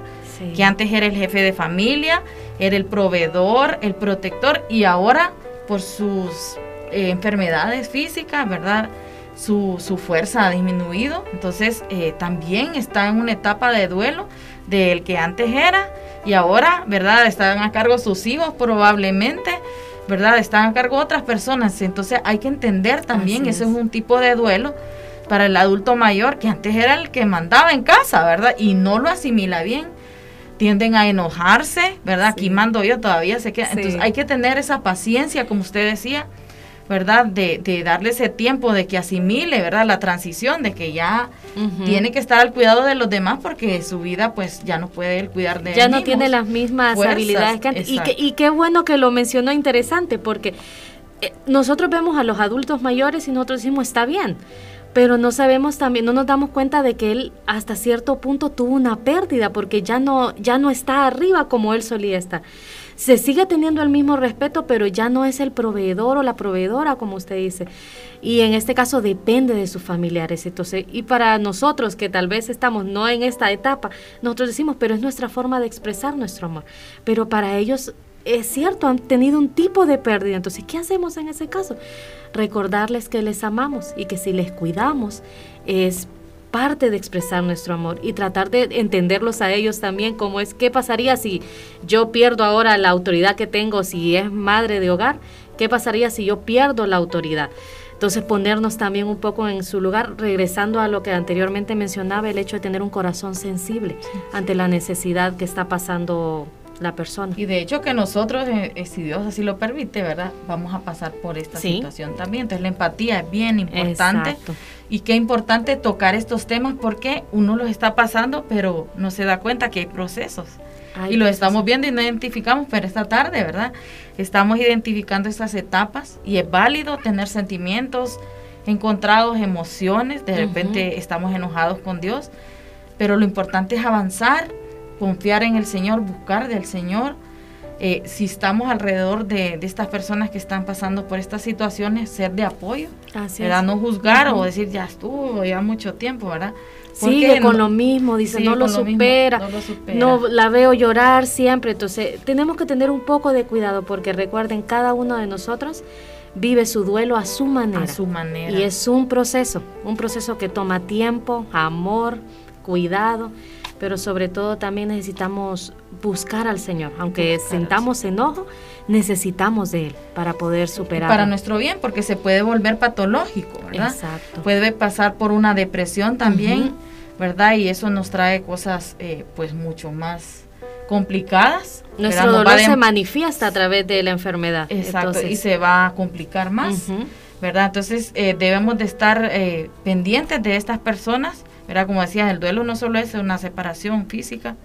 que antes era el jefe de familia, era el proveedor, el protector, y ahora por sus eh, enfermedades físicas, ¿verdad? Su, su, fuerza ha disminuido, entonces eh, también está en una etapa de duelo del que antes era y ahora, ¿verdad? Están a cargo sus hijos probablemente, ¿verdad? Están a cargo otras personas. Entonces hay que entender también, eso es un tipo de duelo para el adulto mayor que antes era el que mandaba en casa, ¿verdad? Y no lo asimila bien. Tienden a enojarse, ¿verdad? Aquí mando yo, todavía se queda. Entonces hay que tener esa paciencia, como usted decía, ¿verdad? De, de, darle ese tiempo de que asimile, ¿verdad? La transición, de que ya tiene que estar al cuidado de los demás porque su vida pues ya no puede cuidar de Ya no tiene las mismas habilidades que antes. Y, que, y qué bueno que lo mencionó interesante porque eh, nosotros vemos a los adultos mayores y nosotros decimos está bien. Pero no sabemos también, no nos damos cuenta de que él hasta cierto punto tuvo una pérdida porque ya no, ya no está arriba como él solía estar se sigue teniendo el mismo respeto, pero ya no es el proveedor o la proveedora, como usted dice. Y en este caso depende de sus familiares. Entonces, y para nosotros que tal vez estamos no en esta etapa, nosotros decimos, pero es nuestra forma de expresar nuestro amor. Pero para ellos es cierto, han tenido un tipo de pérdida. Entonces, ¿qué hacemos en ese caso? Recordarles que les amamos y que si les cuidamos es parte de expresar nuestro amor y tratar de entenderlos a ellos también como es qué pasaría si yo pierdo ahora la autoridad que tengo si es madre de hogar, qué pasaría si yo pierdo la autoridad. Entonces ponernos también un poco en su lugar, regresando a lo que anteriormente mencionaba, el hecho de tener un corazón sensible ante la necesidad que está pasando la persona. Y de hecho que nosotros, eh, eh, si Dios así lo permite, ¿verdad? Vamos a pasar por esta situación también. Entonces la empatía es bien importante. Y qué importante tocar estos temas porque uno los está pasando, pero no se da cuenta que hay procesos. y lo estamos viendo y no identificamos, pero esta tarde, ¿verdad? Estamos identificando estas etapas y es válido tener sentimientos encontrados, emociones, de repente estamos enojados con Dios, pero lo importante es avanzar confiar en el Señor, buscar del Señor. Eh, si estamos alrededor de, estas personas que están pasando por estas situaciones, ser de apoyo, ¿verdad? No juzgar o decir, ya estuvo, ya mucho tiempo, ¿verdad? Sigue con lo mismo, dice, no, lo supera, no lo supera, no la veo llorar siempre. Entonces, tenemos que tener un poco de cuidado porque recuerden, cada uno de nosotros vive su duelo a su manera. A su manera. Y es un proceso, un proceso que toma tiempo, amor, cuidado pero sobre todo también necesitamos buscar al Señor. Aunque sentamos enojo, necesitamos de Él para poder superar. Para nuestro bien, porque se puede volver patológico, ¿verdad? Exacto. Puede pasar por una depresión también, ¿verdad? Y eso nos trae cosas eh, pues mucho más complicadas. Nuestro dolor se manifiesta a través de la enfermedad. Exacto, y se va a complicar más, ¿verdad? Entonces eh, debemos de estar eh, pendientes de estas personas era Como decías, el duelo no solo es una separación física,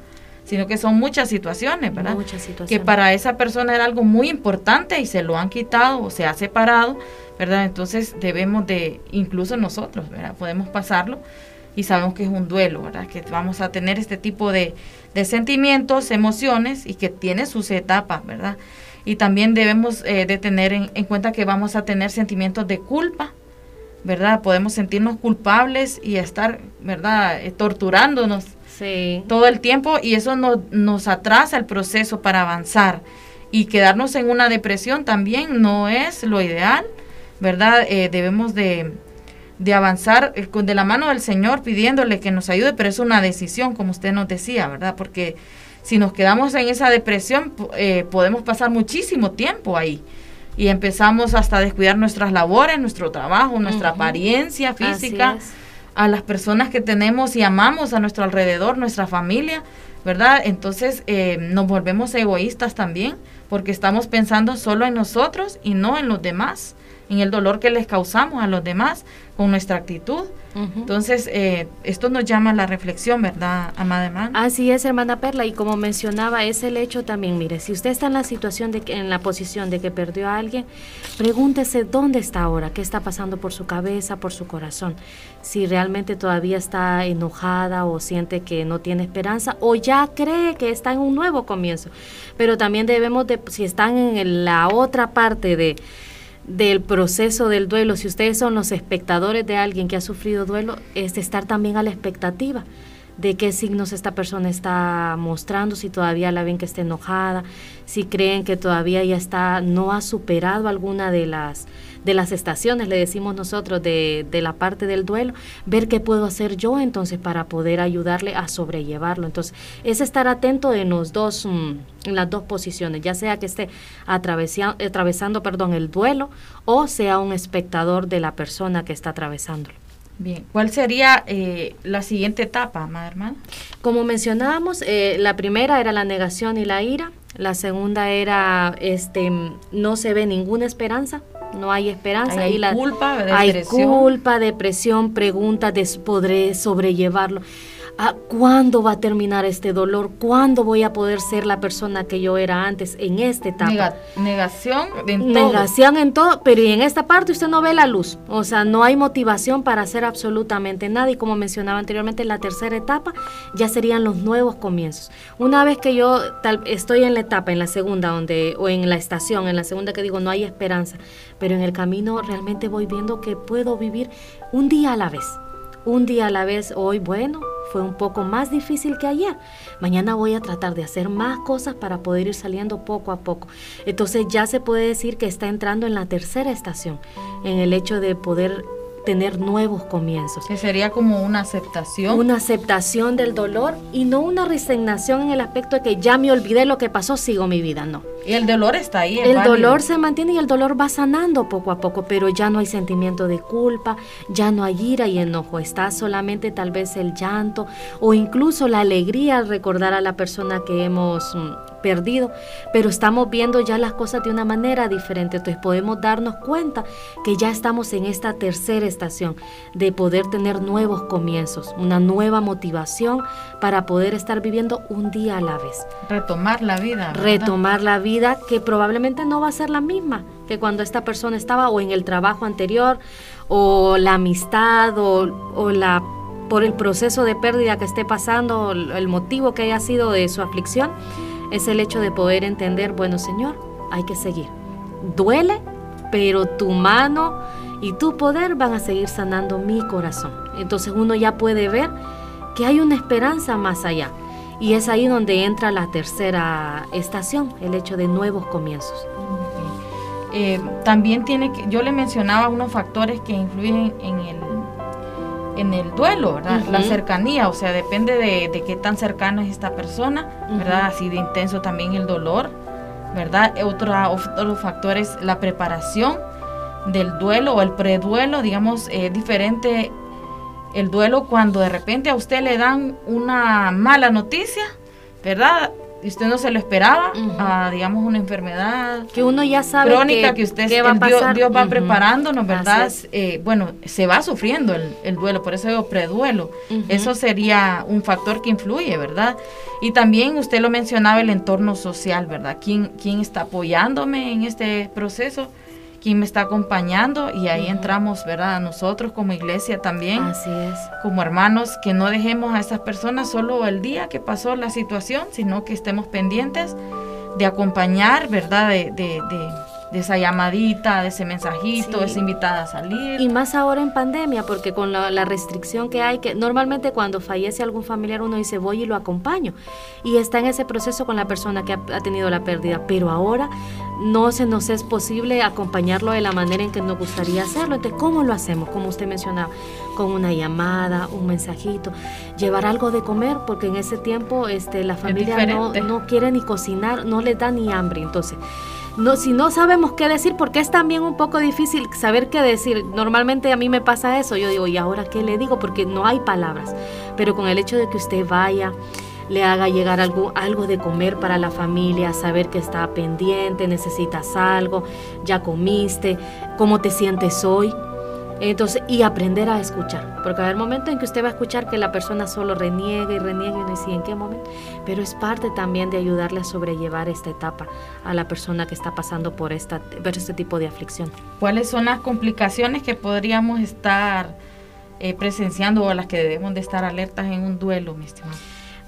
sino que son muchas situaciones, ¿verdad? Muchas situaciones. Que para esa persona era algo muy importante y se lo han quitado o se ha separado, ¿verdad? Entonces debemos de, incluso nosotros, ¿verdad? Podemos pasarlo, y sabemos que es un duelo, ¿verdad? Que vamos a tener este tipo de, sentimientos, emociones y que tiene sus etapas, ¿verdad? Y también debemos eh, de tener en, cuenta que vamos a tener sentimientos de culpa, ¿verdad? Podemos sentirnos culpables y estar, ¿verdad? Eh, torturándonos todo el tiempo y eso nos atrasa el proceso para avanzar. Y quedarnos en una depresión también no es lo ideal, ¿verdad? Eh, debemos de, avanzar eh, de la mano del Señor pidiéndole que nos ayude, pero es una decisión, como usted nos decía, ¿verdad? Porque si nos quedamos en esa depresión, eh, podemos pasar muchísimo tiempo ahí y empezamos hasta a descuidar nuestras labores, nuestro trabajo, nuestra apariencia física a las personas que tenemos y amamos a nuestro alrededor, nuestra familia, ¿verdad? Entonces eh, nos volvemos egoístas también porque estamos pensando solo en nosotros y no en los demás, en el dolor que les causamos a los demás con nuestra actitud. Entonces, eh, esto nos llama a la reflexión, ¿verdad, amada hermana? Así es, hermana Perla, y como mencionaba, es el hecho también, mire, si usted está en la situación, de que, en la posición de que perdió a alguien, pregúntese dónde está ahora, qué está pasando por su cabeza, por su corazón, si realmente todavía está enojada o siente que no tiene esperanza o ya cree que está en un nuevo comienzo. Pero también debemos de, si están en la otra parte de del proceso del duelo, si ustedes son los espectadores de alguien que ha sufrido duelo, es estar también a la expectativa de qué signos esta persona está mostrando, si todavía la ven que está enojada, si creen que todavía ya está, no ha superado alguna de las de las estaciones, le decimos nosotros, de, de, la parte del duelo, ver qué puedo hacer yo entonces para poder ayudarle a sobrellevarlo. Entonces, es estar atento en los dos, mm, en las dos posiciones, ya sea que esté atravesando perdón, el duelo o sea un espectador de la persona que está atravesándolo. Bien, ¿cuál sería eh, la siguiente etapa, madre hermana? Como mencionábamos, eh, la primera era la negación y la ira, la segunda era, este, no se ve ninguna esperanza, no hay esperanza. Hay, la, culpa, hay culpa, depresión, pregunta de podré sobrellevarlo. Ah, ¿Cuándo va a terminar este dolor? ¿Cuándo voy a poder ser la persona que yo era antes en esta etapa? negación en todo. Negación en todo, pero en esta parte usted no ve la luz. O sea, no hay motivación para hacer absolutamente nada. Y como mencionaba anteriormente, la tercera etapa ya serían los nuevos comienzos. Una vez que yo tal, estoy en la etapa, en la segunda, donde, o en la estación, en la segunda que digo no hay esperanza, pero en el camino realmente voy viendo que puedo vivir un día a la vez un día a la vez, hoy, bueno, fue un poco más difícil que ayer. Mañana voy a tratar de hacer más cosas para poder ir saliendo poco a poco. Entonces ya se puede decir que está entrando en la tercera estación, en el hecho de poder tener nuevos comienzos. Que sería como una aceptación. Una aceptación del dolor y no una resignación en el aspecto de que ya me olvidé lo que pasó, sigo mi vida, no. Y el dolor está ahí. El dolor se mantiene y el dolor va sanando poco a poco, pero ya no hay sentimiento de culpa, ya no hay ira y enojo, está solamente tal vez el llanto o incluso la alegría al recordar a la persona que hemos mm, perdido, pero estamos viendo ya las cosas de una manera diferente, entonces podemos darnos cuenta que ya estamos en esta tercera estación de poder tener nuevos comienzos, una nueva motivación para poder estar viviendo un día a la vez. Retomar la vida. Retomar la vida que probablemente no va a ser la misma que cuando esta persona estaba o en el trabajo anterior o la amistad o, o la por el proceso de pérdida que esté pasando, el motivo que haya sido de su aflicción, es el hecho de poder entender, bueno Señor, hay que seguir. Duele, pero tu mano y tu poder van a seguir sanando mi corazón. Entonces uno ya puede ver que hay una esperanza más allá. Y es ahí donde entra la tercera estación, el hecho de nuevos comienzos. Eh, también tiene que, yo le mencionaba unos factores que influyen en el en el duelo, ¿verdad? La cercanía, o sea, depende de, qué tan cercana es esta persona, ¿verdad? Así de intenso también el dolor, ¿verdad? Otra, otro factor es la preparación del duelo o el preduelo, digamos, es diferente el duelo cuando de repente a usted le dan una mala noticia, ¿verdad? Y usted no se lo esperaba, digamos, una enfermedad que uno ya sabe crónica que, usted va Dios, va preparándonos, ¿verdad? Eh, bueno, se va sufriendo el, duelo, por eso digo preduelo. Eso sería un factor que influye, ¿verdad? Y también usted lo mencionaba, el entorno social, ¿verdad? ¿Quién, quién está apoyándome en este proceso? Quién me está acompañando y ahí entramos, ¿verdad? Nosotros como iglesia también. Así es. Como hermanos, que no dejemos a esas personas solo el día que pasó la situación, sino que estemos pendientes de acompañar, ¿verdad? de, de de esa llamadita, de ese mensajito, esa invitada a salir. Y más ahora en pandemia, porque con la, restricción que hay, que normalmente cuando fallece algún familiar uno dice voy y lo acompaño. Y está en ese proceso con la persona que ha, tenido la pérdida. Pero ahora no se nos es posible acompañarlo de la manera en que nos gustaría hacerlo. Entonces, ¿cómo lo hacemos? Como usted mencionaba, con una llamada, un mensajito, llevar algo de comer, porque en ese tiempo este, la familia no, no quiere ni cocinar, no le da ni hambre. Entonces, no, si no sabemos qué decir, porque es también un poco difícil saber qué decir. Normalmente a mí me pasa eso, yo digo, ¿y ahora qué le digo? Porque no hay palabras. Pero con el hecho de que usted vaya, le haga llegar algo, algo de comer para la familia, saber que está pendiente, necesitas algo, ya comiste, cómo te sientes hoy. Entonces, y aprender a escuchar, porque va a haber momentos en que usted va a escuchar que la persona solo reniega y reniega y no dice en qué momento, pero es parte también de ayudarle a sobrellevar esta etapa a la persona que está pasando por, esta, por este tipo de aflicción. ¿Cuáles son las complicaciones que podríamos estar eh, presenciando o a las que debemos de estar alertas en un duelo, mi estimado?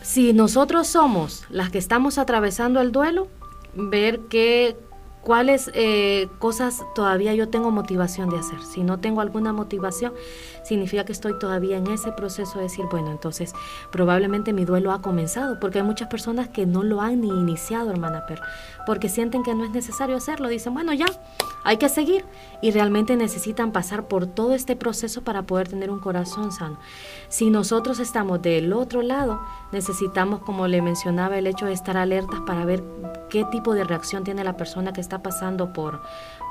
Si nosotros somos las que estamos atravesando el duelo, ver qué cuáles eh, cosas todavía yo tengo motivación de hacer. Si no tengo alguna motivación, significa que estoy todavía en ese proceso de decir, bueno, entonces probablemente mi duelo ha comenzado, porque hay muchas personas que no lo han ni iniciado, hermana Per, porque sienten que no es necesario hacerlo. Dicen, bueno, ya, hay que seguir. Y realmente necesitan pasar por todo este proceso para poder tener un corazón sano. Si nosotros estamos del otro lado, necesitamos, como le mencionaba, el hecho de estar alertas para ver qué tipo de reacción tiene la persona que está pasando por,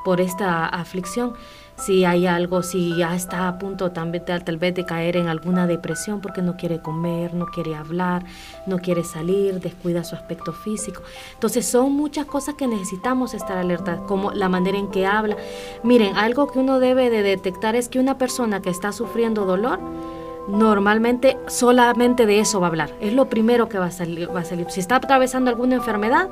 por esta aflicción, si hay algo, si ya está a punto también tal vez de caer en alguna depresión porque no quiere comer, no quiere hablar, no quiere salir, descuida su aspecto físico. Entonces son muchas cosas que necesitamos estar alertas, como la manera en que habla. Miren, algo que uno debe de detectar es que una persona que está sufriendo dolor, normalmente solamente de eso va a hablar. Es lo primero que va a salir. Va a salir. Si está atravesando alguna enfermedad,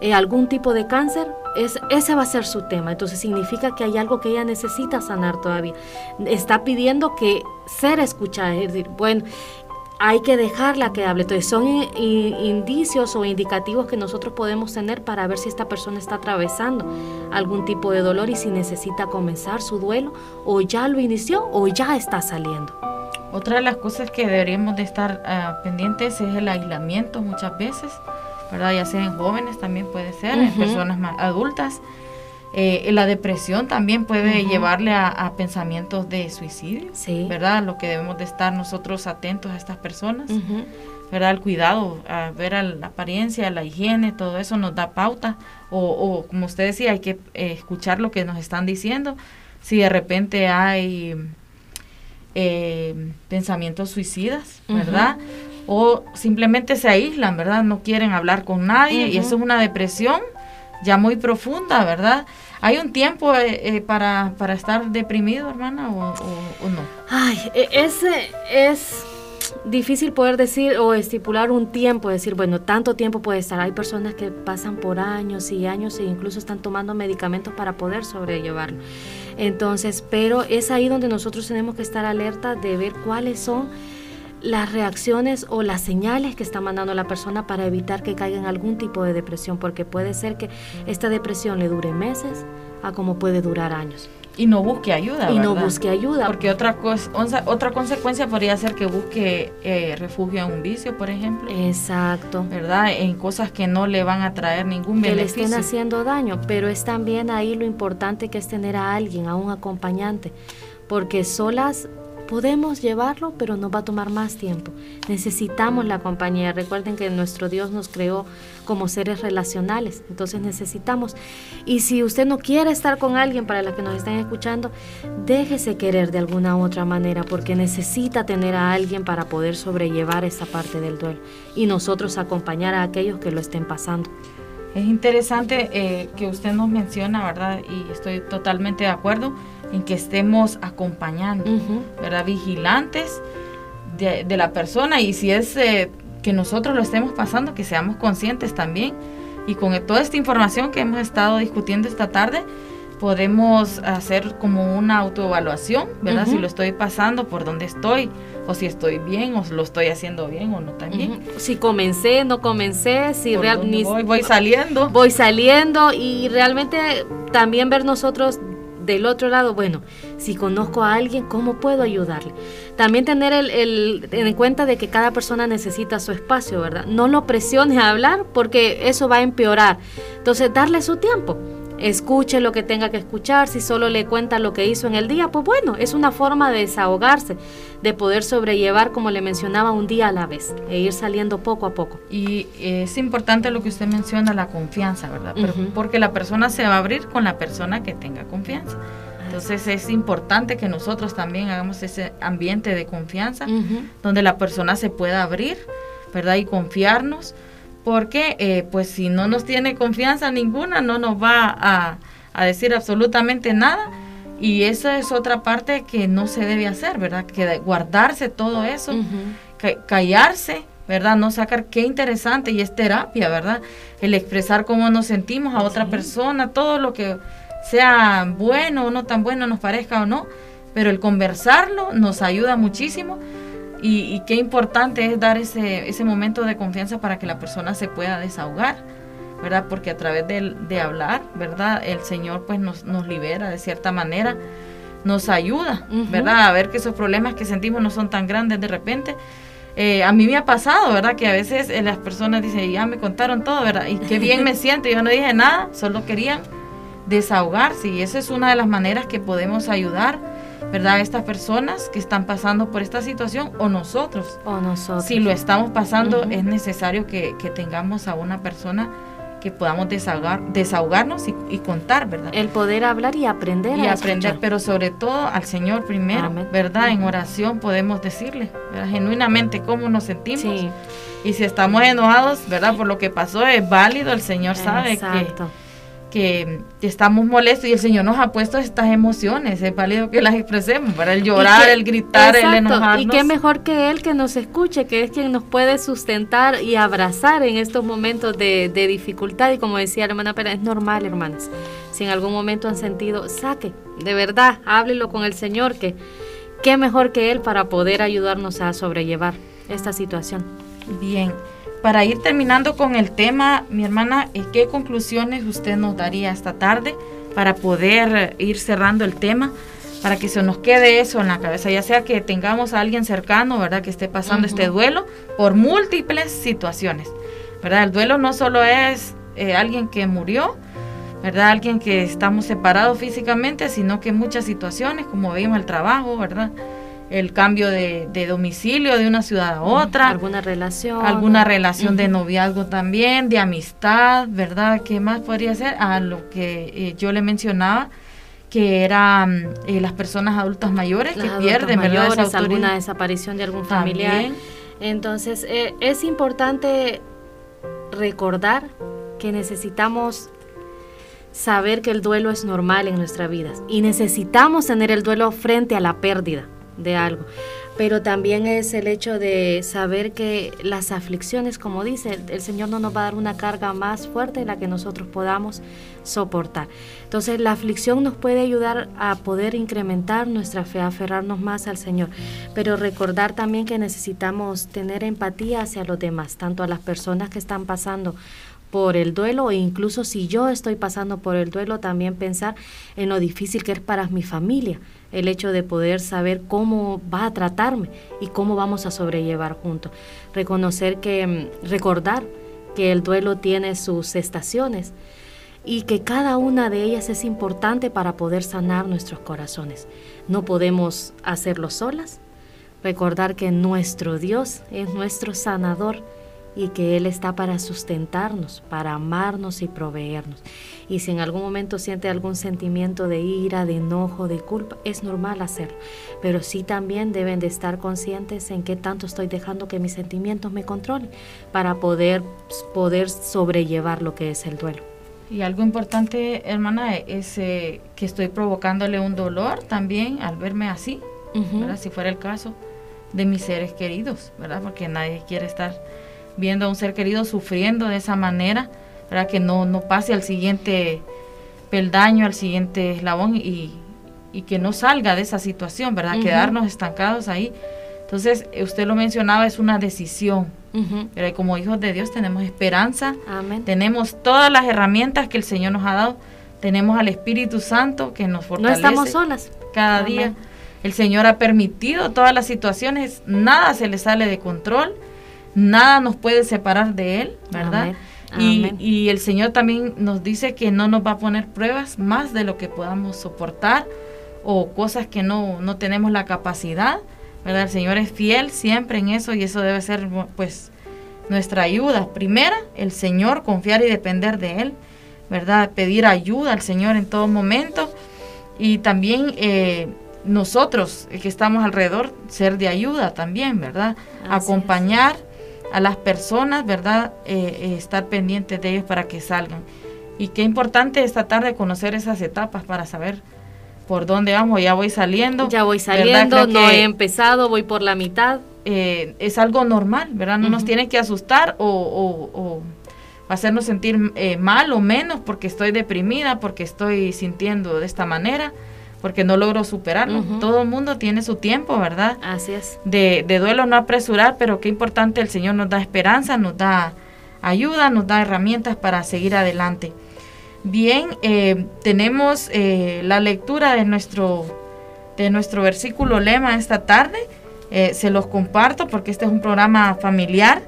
eh, algún tipo de cáncer, es, ese va a ser su tema. Entonces significa que hay algo que ella necesita sanar todavía. Está pidiendo que ser escuchada, es decir, bueno, hay que dejarla que hable. Entonces son indicios o indicativos que nosotros podemos tener para ver si esta persona está atravesando algún tipo de dolor y si necesita comenzar su duelo o ya lo inició o ya está saliendo. Otra de las cosas que deberíamos de estar ah, pendientes es el aislamiento muchas veces ¿verdad? Ya sea en jóvenes también puede ser, en personas más adultas. Eh, la depresión también puede llevarle a, pensamientos de suicidio, ¿verdad? Lo que debemos de estar nosotros atentos a estas personas, ¿verdad? El cuidado, a ver a la apariencia, la higiene, todo eso nos da pauta. O, como usted decía, hay que eh, escuchar lo que nos están diciendo. Si de repente hay eh, pensamientos suicidas, ¿verdad? O simplemente se aíslan, ¿verdad? No quieren hablar con nadie y eso es una depresión ya muy profunda, ¿verdad? ¿Hay un tiempo eh, eh, para, para, estar deprimido, hermana, o, no? Ay, e, ese es difícil poder decir o estipular un tiempo, decir, bueno, tanto tiempo puede estar. Hay personas que pasan por años y años e incluso están tomando medicamentos para poder sobrellevarlo. Entonces, pero es ahí donde nosotros tenemos que estar alerta de ver cuáles son las reacciones o las señales que está mandando la persona para evitar que caiga en algún tipo de depresión, porque puede ser que esta depresión le dure meses a como puede durar años. Y no busque ayuda. Y no busque ayuda. Porque otra, cosa, otra consecuencia podría ser que busque eh, refugio en un vicio, por ejemplo. Exacto. ¿Verdad? En cosas que no le van a traer ningún beneficio. Que le estén haciendo daño. Pero es también ahí lo importante que es tener a alguien, a un acompañante. Porque solas Podemos llevarlo, pero nos va a tomar más tiempo. Necesitamos la compañía. Recuerden que nuestro Dios nos creó como seres relacionales, entonces necesitamos. Y si usted no quiere estar con alguien, para los que nos están escuchando, déjese querer de alguna u otra manera, porque necesita tener a alguien para poder sobrellevar esa parte del duelo y nosotros acompañar a aquellos que lo estén pasando. Es interesante eh, que usted nos menciona, ¿verdad? Y estoy totalmente de acuerdo en que estemos acompañando, ¿verdad? Vigilantes de, la persona y si es eh, que nosotros lo estemos pasando, que seamos conscientes también. Y con toda esta información que hemos estado discutiendo esta tarde, podemos hacer como una autoevaluación, ¿verdad? Si lo estoy pasando, por dónde estoy, o si estoy bien, o lo estoy haciendo bien o no tan bien. Si comencé, no comencé, si realmente voy, voy saliendo. Voy saliendo y realmente también ver nosotros del otro lado, bueno, si conozco a alguien, ¿cómo puedo ayudarle? También tener el, en cuenta de que cada persona necesita su espacio, ¿verdad? No lo presiones a hablar porque eso va a empeorar. Entonces, darle su tiempo escuche lo que tenga que escuchar, si solo le cuenta lo que hizo en el día, pues bueno, es una forma de desahogarse, de poder sobrellevar, como le mencionaba, un día a la vez e ir saliendo poco a poco. Y es importante lo que usted menciona, la confianza, ¿verdad? Porque la persona se va a abrir con la persona que tenga confianza. Entonces es importante que nosotros también hagamos ese ambiente de confianza donde la persona se pueda abrir, ¿verdad? Y confiarnos porque eh, pues si no nos tiene confianza ninguna, no nos va a, decir absolutamente nada. Y esa es otra parte que no se debe hacer, ¿verdad? Que guardarse todo eso, callarse, ¿verdad? No sacar qué interesante y es terapia, ¿verdad? El expresar cómo nos sentimos a otra persona, todo lo que sea bueno o no tan bueno nos parezca o no, pero el conversarlo nos ayuda muchísimo y, qué importante es dar ese, ese momento de confianza para que la persona se pueda desahogar, ¿verdad? Porque a través de, de hablar, ¿verdad? El Señor pues nos, nos libera de cierta manera, nos ayuda, ¿verdad? A ver que esos problemas que sentimos no son tan grandes de repente. Eh, a mí me ha pasado, ¿verdad? Que a veces eh, las personas dicen, ya me contaron todo, ¿verdad? Y qué bien me siento, yo no dije nada, solo querían desahogarse y esa es una de las maneras que podemos ayudar ¿verdad? Estas personas que están pasando por esta situación o nosotros. O nosotros. Si lo estamos pasando, es necesario que, tengamos a una persona que podamos desahogar, desahogarnos y, contar, ¿verdad? El poder hablar y aprender. Y aprender, pero sobre todo al Señor primero, ¿verdad? En oración podemos decirle, genuinamente cómo nos sentimos. Sí. Y si estamos enojados, ¿verdad? Por lo que pasó, es válido, el Señor sabe Exacto que estamos molestos y el Señor nos ha puesto estas emociones, es válido que las expresemos, para el llorar, el gritar, el enojarnos. Y qué mejor que Él que nos escuche, que es quien nos puede sustentar y abrazar en estos momentos de, dificultad. Y como decía la hermana Pérez, es normal, hermanas. Si en algún momento han sentido, saque, de verdad, háblelo con el Señor, que qué mejor que Él para poder ayudarnos a sobrellevar esta situación. Bien. Para ir terminando con el tema, mi hermana, eh, ¿qué conclusiones usted nos daría esta tarde para poder ir cerrando el tema? Para que se nos quede eso en la cabeza, ya sea que tengamos a alguien cercano, ¿verdad? Que esté pasando este duelo por múltiples situaciones, ¿verdad? El duelo no solo es eh, alguien que murió, ¿verdad? Alguien que estamos separados físicamente, sino que muchas situaciones, como vimos el trabajo, ¿verdad? El cambio de, domicilio de una ciudad a otra. Alguna relación. Alguna relación de noviazgo también, de amistad, ¿verdad? ¿Qué más podría ser? A lo que eh, yo le mencionaba, que eran eh, las personas adultas mayores que pierden, mayores, alguna desaparición de algún familiar. Entonces, eh, es importante recordar que necesitamos saber que el duelo es normal en nuestra vida y necesitamos tener el duelo frente a la pérdida de algo. Pero también es el hecho de saber que las aflicciones, como dice, el Señor no nos va a dar una carga más fuerte de la que nosotros podamos soportar. Entonces la aflicción nos puede ayudar a poder incrementar nuestra fe, aferrarnos más al Señor, pero recordar también que necesitamos tener empatía hacia los demás, tanto a las personas que están pasando por el duelo e incluso si yo estoy pasando por el duelo, también pensar en lo difícil que es para mi familia el hecho de poder saber cómo va a tratarme y cómo vamos a sobrellevar juntos. Reconocer que, mm, recordar que el duelo tiene sus estaciones y que cada una de ellas es importante para poder sanar nuestros corazones. No podemos hacerlo solas. Recordar que nuestro Dios es nuestro sanador y que Él está para sustentarnos, para amarnos y proveernos. Y si en algún momento siente algún sentimiento de ira, de enojo, de culpa, es normal hacerlo. Pero sí también deben de estar conscientes en qué tanto estoy dejando que mis sentimientos me controlen para poder, poder sobrellevar lo que es el duelo. Y algo importante, hermana, es eh, que estoy provocándole un dolor también al verme así, si fuera el caso de mis seres queridos, ¿verdad? Porque nadie quiere estar viendo a un ser querido sufriendo de esa manera, para que no, no pase al siguiente peldaño, al siguiente eslabón y, que no salga de esa situación, ¿verdad? Quedarnos estancados ahí. Entonces, usted lo mencionaba, es una decisión. Pero como hijos de Dios tenemos esperanza, tenemos todas las herramientas que el Señor nos ha dado, tenemos al Espíritu Santo que nos fortalece. No estamos solas. Cada día. El Señor ha permitido todas las situaciones, nada se le sale de control, nada nos puede separar de Él, ¿verdad? Y, y, el Señor también nos dice que no nos va a poner pruebas más de lo que podamos soportar o cosas que no, no tenemos la capacidad, ¿verdad? El Señor es fiel siempre en eso y eso debe ser pues nuestra ayuda. Primera, el Señor, confiar y depender de Él, ¿verdad? Pedir ayuda al Señor en todo momento y también eh, nosotros que estamos alrededor, ser de ayuda también, ¿verdad? Acompañar a las personas, ¿verdad? Eh, eh, estar pendientes de ellos para que salgan. Y qué importante esta tarde conocer esas etapas para saber por dónde vamos. Ya voy saliendo. Ya voy saliendo, no he empezado, voy por la mitad. Eh, es algo normal, ¿verdad? No nos tiene que asustar o, hacernos sentir mal o menos porque estoy deprimida, porque estoy sintiendo de esta manera porque no logro superarlo. Todo el mundo tiene su tiempo, ¿verdad? Así es. De, de, duelo no apresurar, pero qué importante el Señor nos da esperanza, nos da ayuda, nos da herramientas para seguir adelante. Bien, eh, tenemos eh, la lectura de nuestro, de nuestro versículo lema esta tarde. Eh, se los comparto porque este es un programa familiar,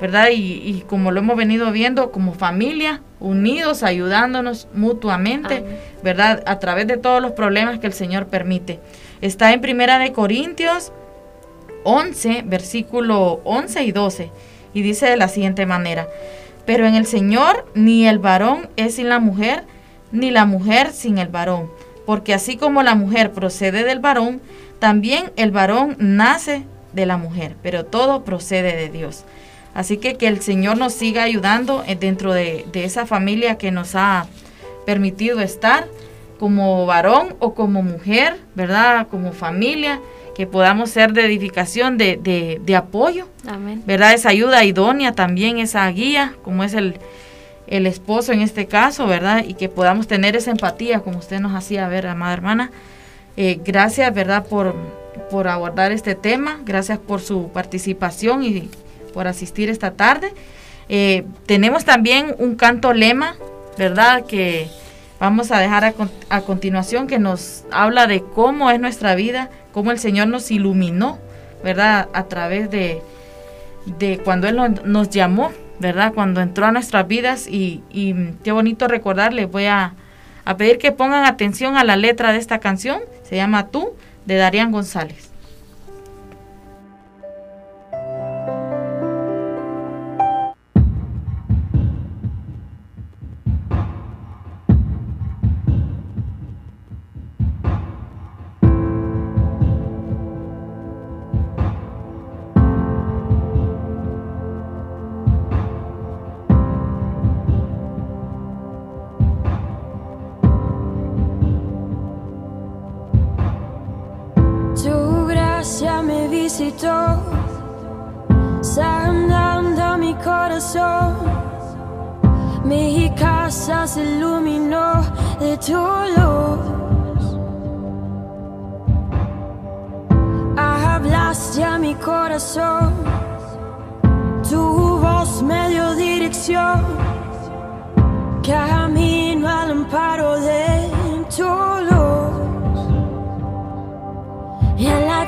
¿verdad? Y, y como lo hemos venido viendo como familia, unidos, ayudándonos mutuamente, ¿verdad? A través de todos los problemas que el Señor permite. Está en Primera de Corintios 11, versículo 11 y 12, y dice de la siguiente manera, pero en el Señor ni el varón es sin la mujer, ni la mujer sin el varón, porque así como la mujer procede del varón, también el varón nace de la mujer, pero todo procede de Dios. Así que que el Señor nos siga ayudando eh, dentro de, esa familia que nos ha permitido estar como varón o como mujer, ¿verdad? Como familia, que podamos ser de edificación, de, apoyo, Amén. ¿verdad? Esa ayuda idónea también, esa guía, como es el, esposo en este caso, ¿verdad? Y que podamos tener esa empatía, como usted nos hacía ver, amada hermana. Eh, gracias, ¿verdad? Por, por abordar este tema, gracias por su participación y por asistir esta tarde. Eh, tenemos también un canto lema, ¿verdad? Que vamos a dejar a, continuación, que nos habla de cómo es nuestra vida, cómo el Señor nos iluminó, ¿verdad? A través de, de cuando Él nos, llamó, ¿verdad? Cuando entró a nuestras vidas y, qué bonito recordarle. Voy a, a pedir que pongan atención a la letra de esta canción, se llama Tú, de Darían González. Sanando mi corazón. Mi casa se iluminó de tu luz. Hablaste a mi corazón, tu voz me dio dirección. Camino al amparo de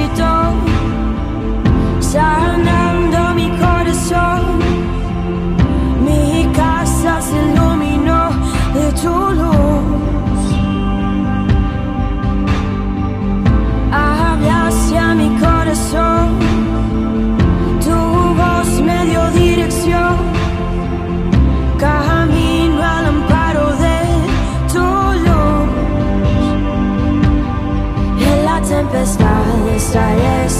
Visitó, sanando mi corazón. Mi casa se iluminó de tu luz.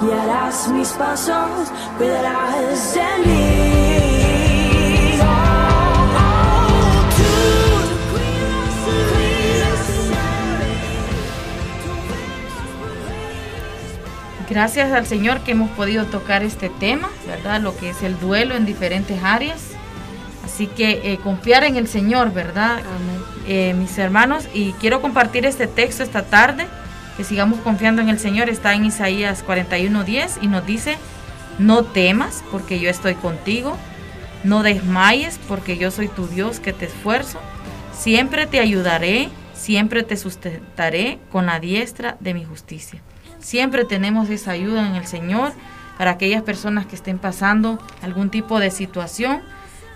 Guiarás mis pasos, cuidarás de mí. Gracias al Señor que hemos podido tocar este tema, ¿verdad? Lo que es el duelo en diferentes áreas. Así que eh, confiar en el Señor, ¿verdad? Eh, mis hermanos, y quiero compartir este texto esta tarde, que sigamos confiando en el Señor, está en Isaías 41:10 y nos dice, no temas porque yo estoy contigo, no desmayes porque yo soy tu Dios que te esfuerzo, siempre te ayudaré, siempre te sustentaré con la diestra de mi justicia. Siempre tenemos esa ayuda en el Señor para aquellas personas que estén pasando algún tipo de situación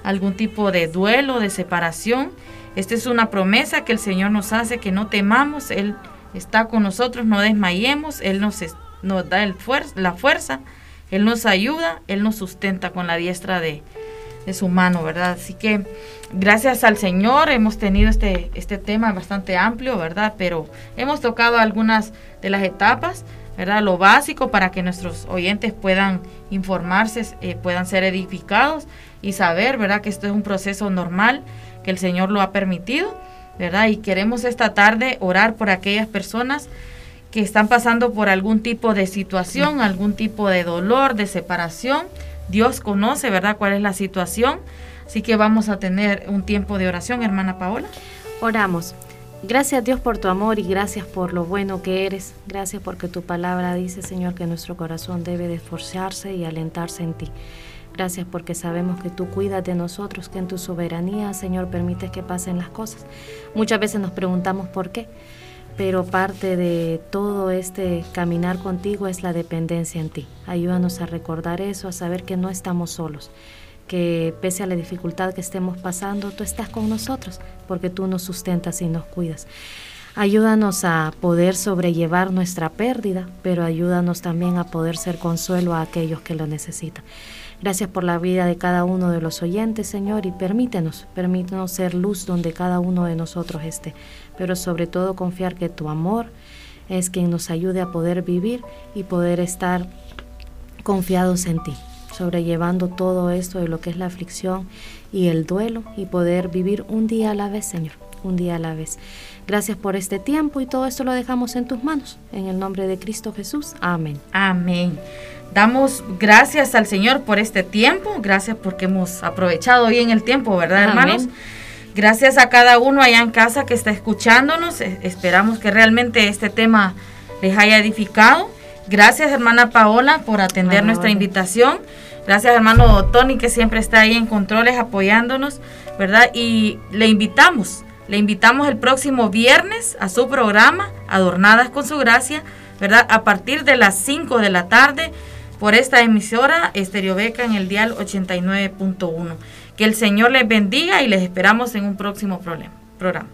algún tipo de duelo, de separación. Esta es una promesa que el Señor nos hace, que no temamos, Él está con nosotros, no desmayemos, Él nos, da el la fuerza, Él nos ayuda, Él nos sustenta con la diestra de, de, su mano, ¿verdad? Así que gracias al Señor hemos tenido este, este tema bastante amplio, ¿verdad? Pero hemos tocado algunas de las etapas. ¿verdad? Lo básico para que nuestros oyentes puedan informarse, eh, puedan ser edificados y saber, ¿verdad? Que esto es un proceso normal, que el Señor lo ha permitido, Y queremos esta tarde orar por aquellas personas que están pasando por algún tipo de situación, algún tipo de dolor, de separación. Dios conoce, ¿verdad?, cuál es la situación. Así que vamos a tener un tiempo de oración, hermana Paola. Oramos. Gracias Dios por tu amor y gracias por lo bueno que eres. Gracias porque tu palabra dice, Señor, que nuestro corazón debe de esforzarse y alentarse en ti. Gracias porque sabemos que tú cuidas de nosotros, que en tu soberanía, Señor, permites que pasen las cosas. Muchas veces nos preguntamos por qué, pero parte de todo este caminar contigo es la dependencia en ti. Ayúdanos a recordar eso, a saber que no estamos solos, que pese a la dificultad que estemos pasando, tú estás con nosotros, porque tú nos sustentas y nos cuidas. Ayúdanos a poder sobrellevar nuestra pérdida, pero ayúdanos también a poder ser consuelo a aquellos que lo necesitan. Gracias por la vida de cada uno de los oyentes, Señor, y permítenos, permítenos ser luz donde cada uno de nosotros esté, pero sobre todo confiar que tu amor es quien nos ayude a poder vivir y poder estar confiados en ti, sobrellevando todo esto de lo que es la aflicción y el duelo y poder vivir un día a la vez, Señor, un día a la vez. Gracias por este tiempo y todo esto lo dejamos en tus manos. En el nombre de Cristo Jesús. Amén. Amén. Damos gracias al Señor por este tiempo, gracias porque hemos aprovechado bien el tiempo, ¿verdad, hermanos? Gracias a cada uno allá en casa que está escuchándonos. E, esperamos que realmente este tema les haya edificado. Gracias, hermana Paola, por atender nuestra invitación. Gracias hermano Tony que siempre está ahí en controles apoyándonos, ¿verdad? Y le invitamos, le invitamos el próximo viernes a su programa, Adornadas con su gracia, ¿verdad? A partir de las 5 de la tarde por esta emisora Beca en el dial 89.1. Que el Señor les bendiga y les esperamos en un próximo programa.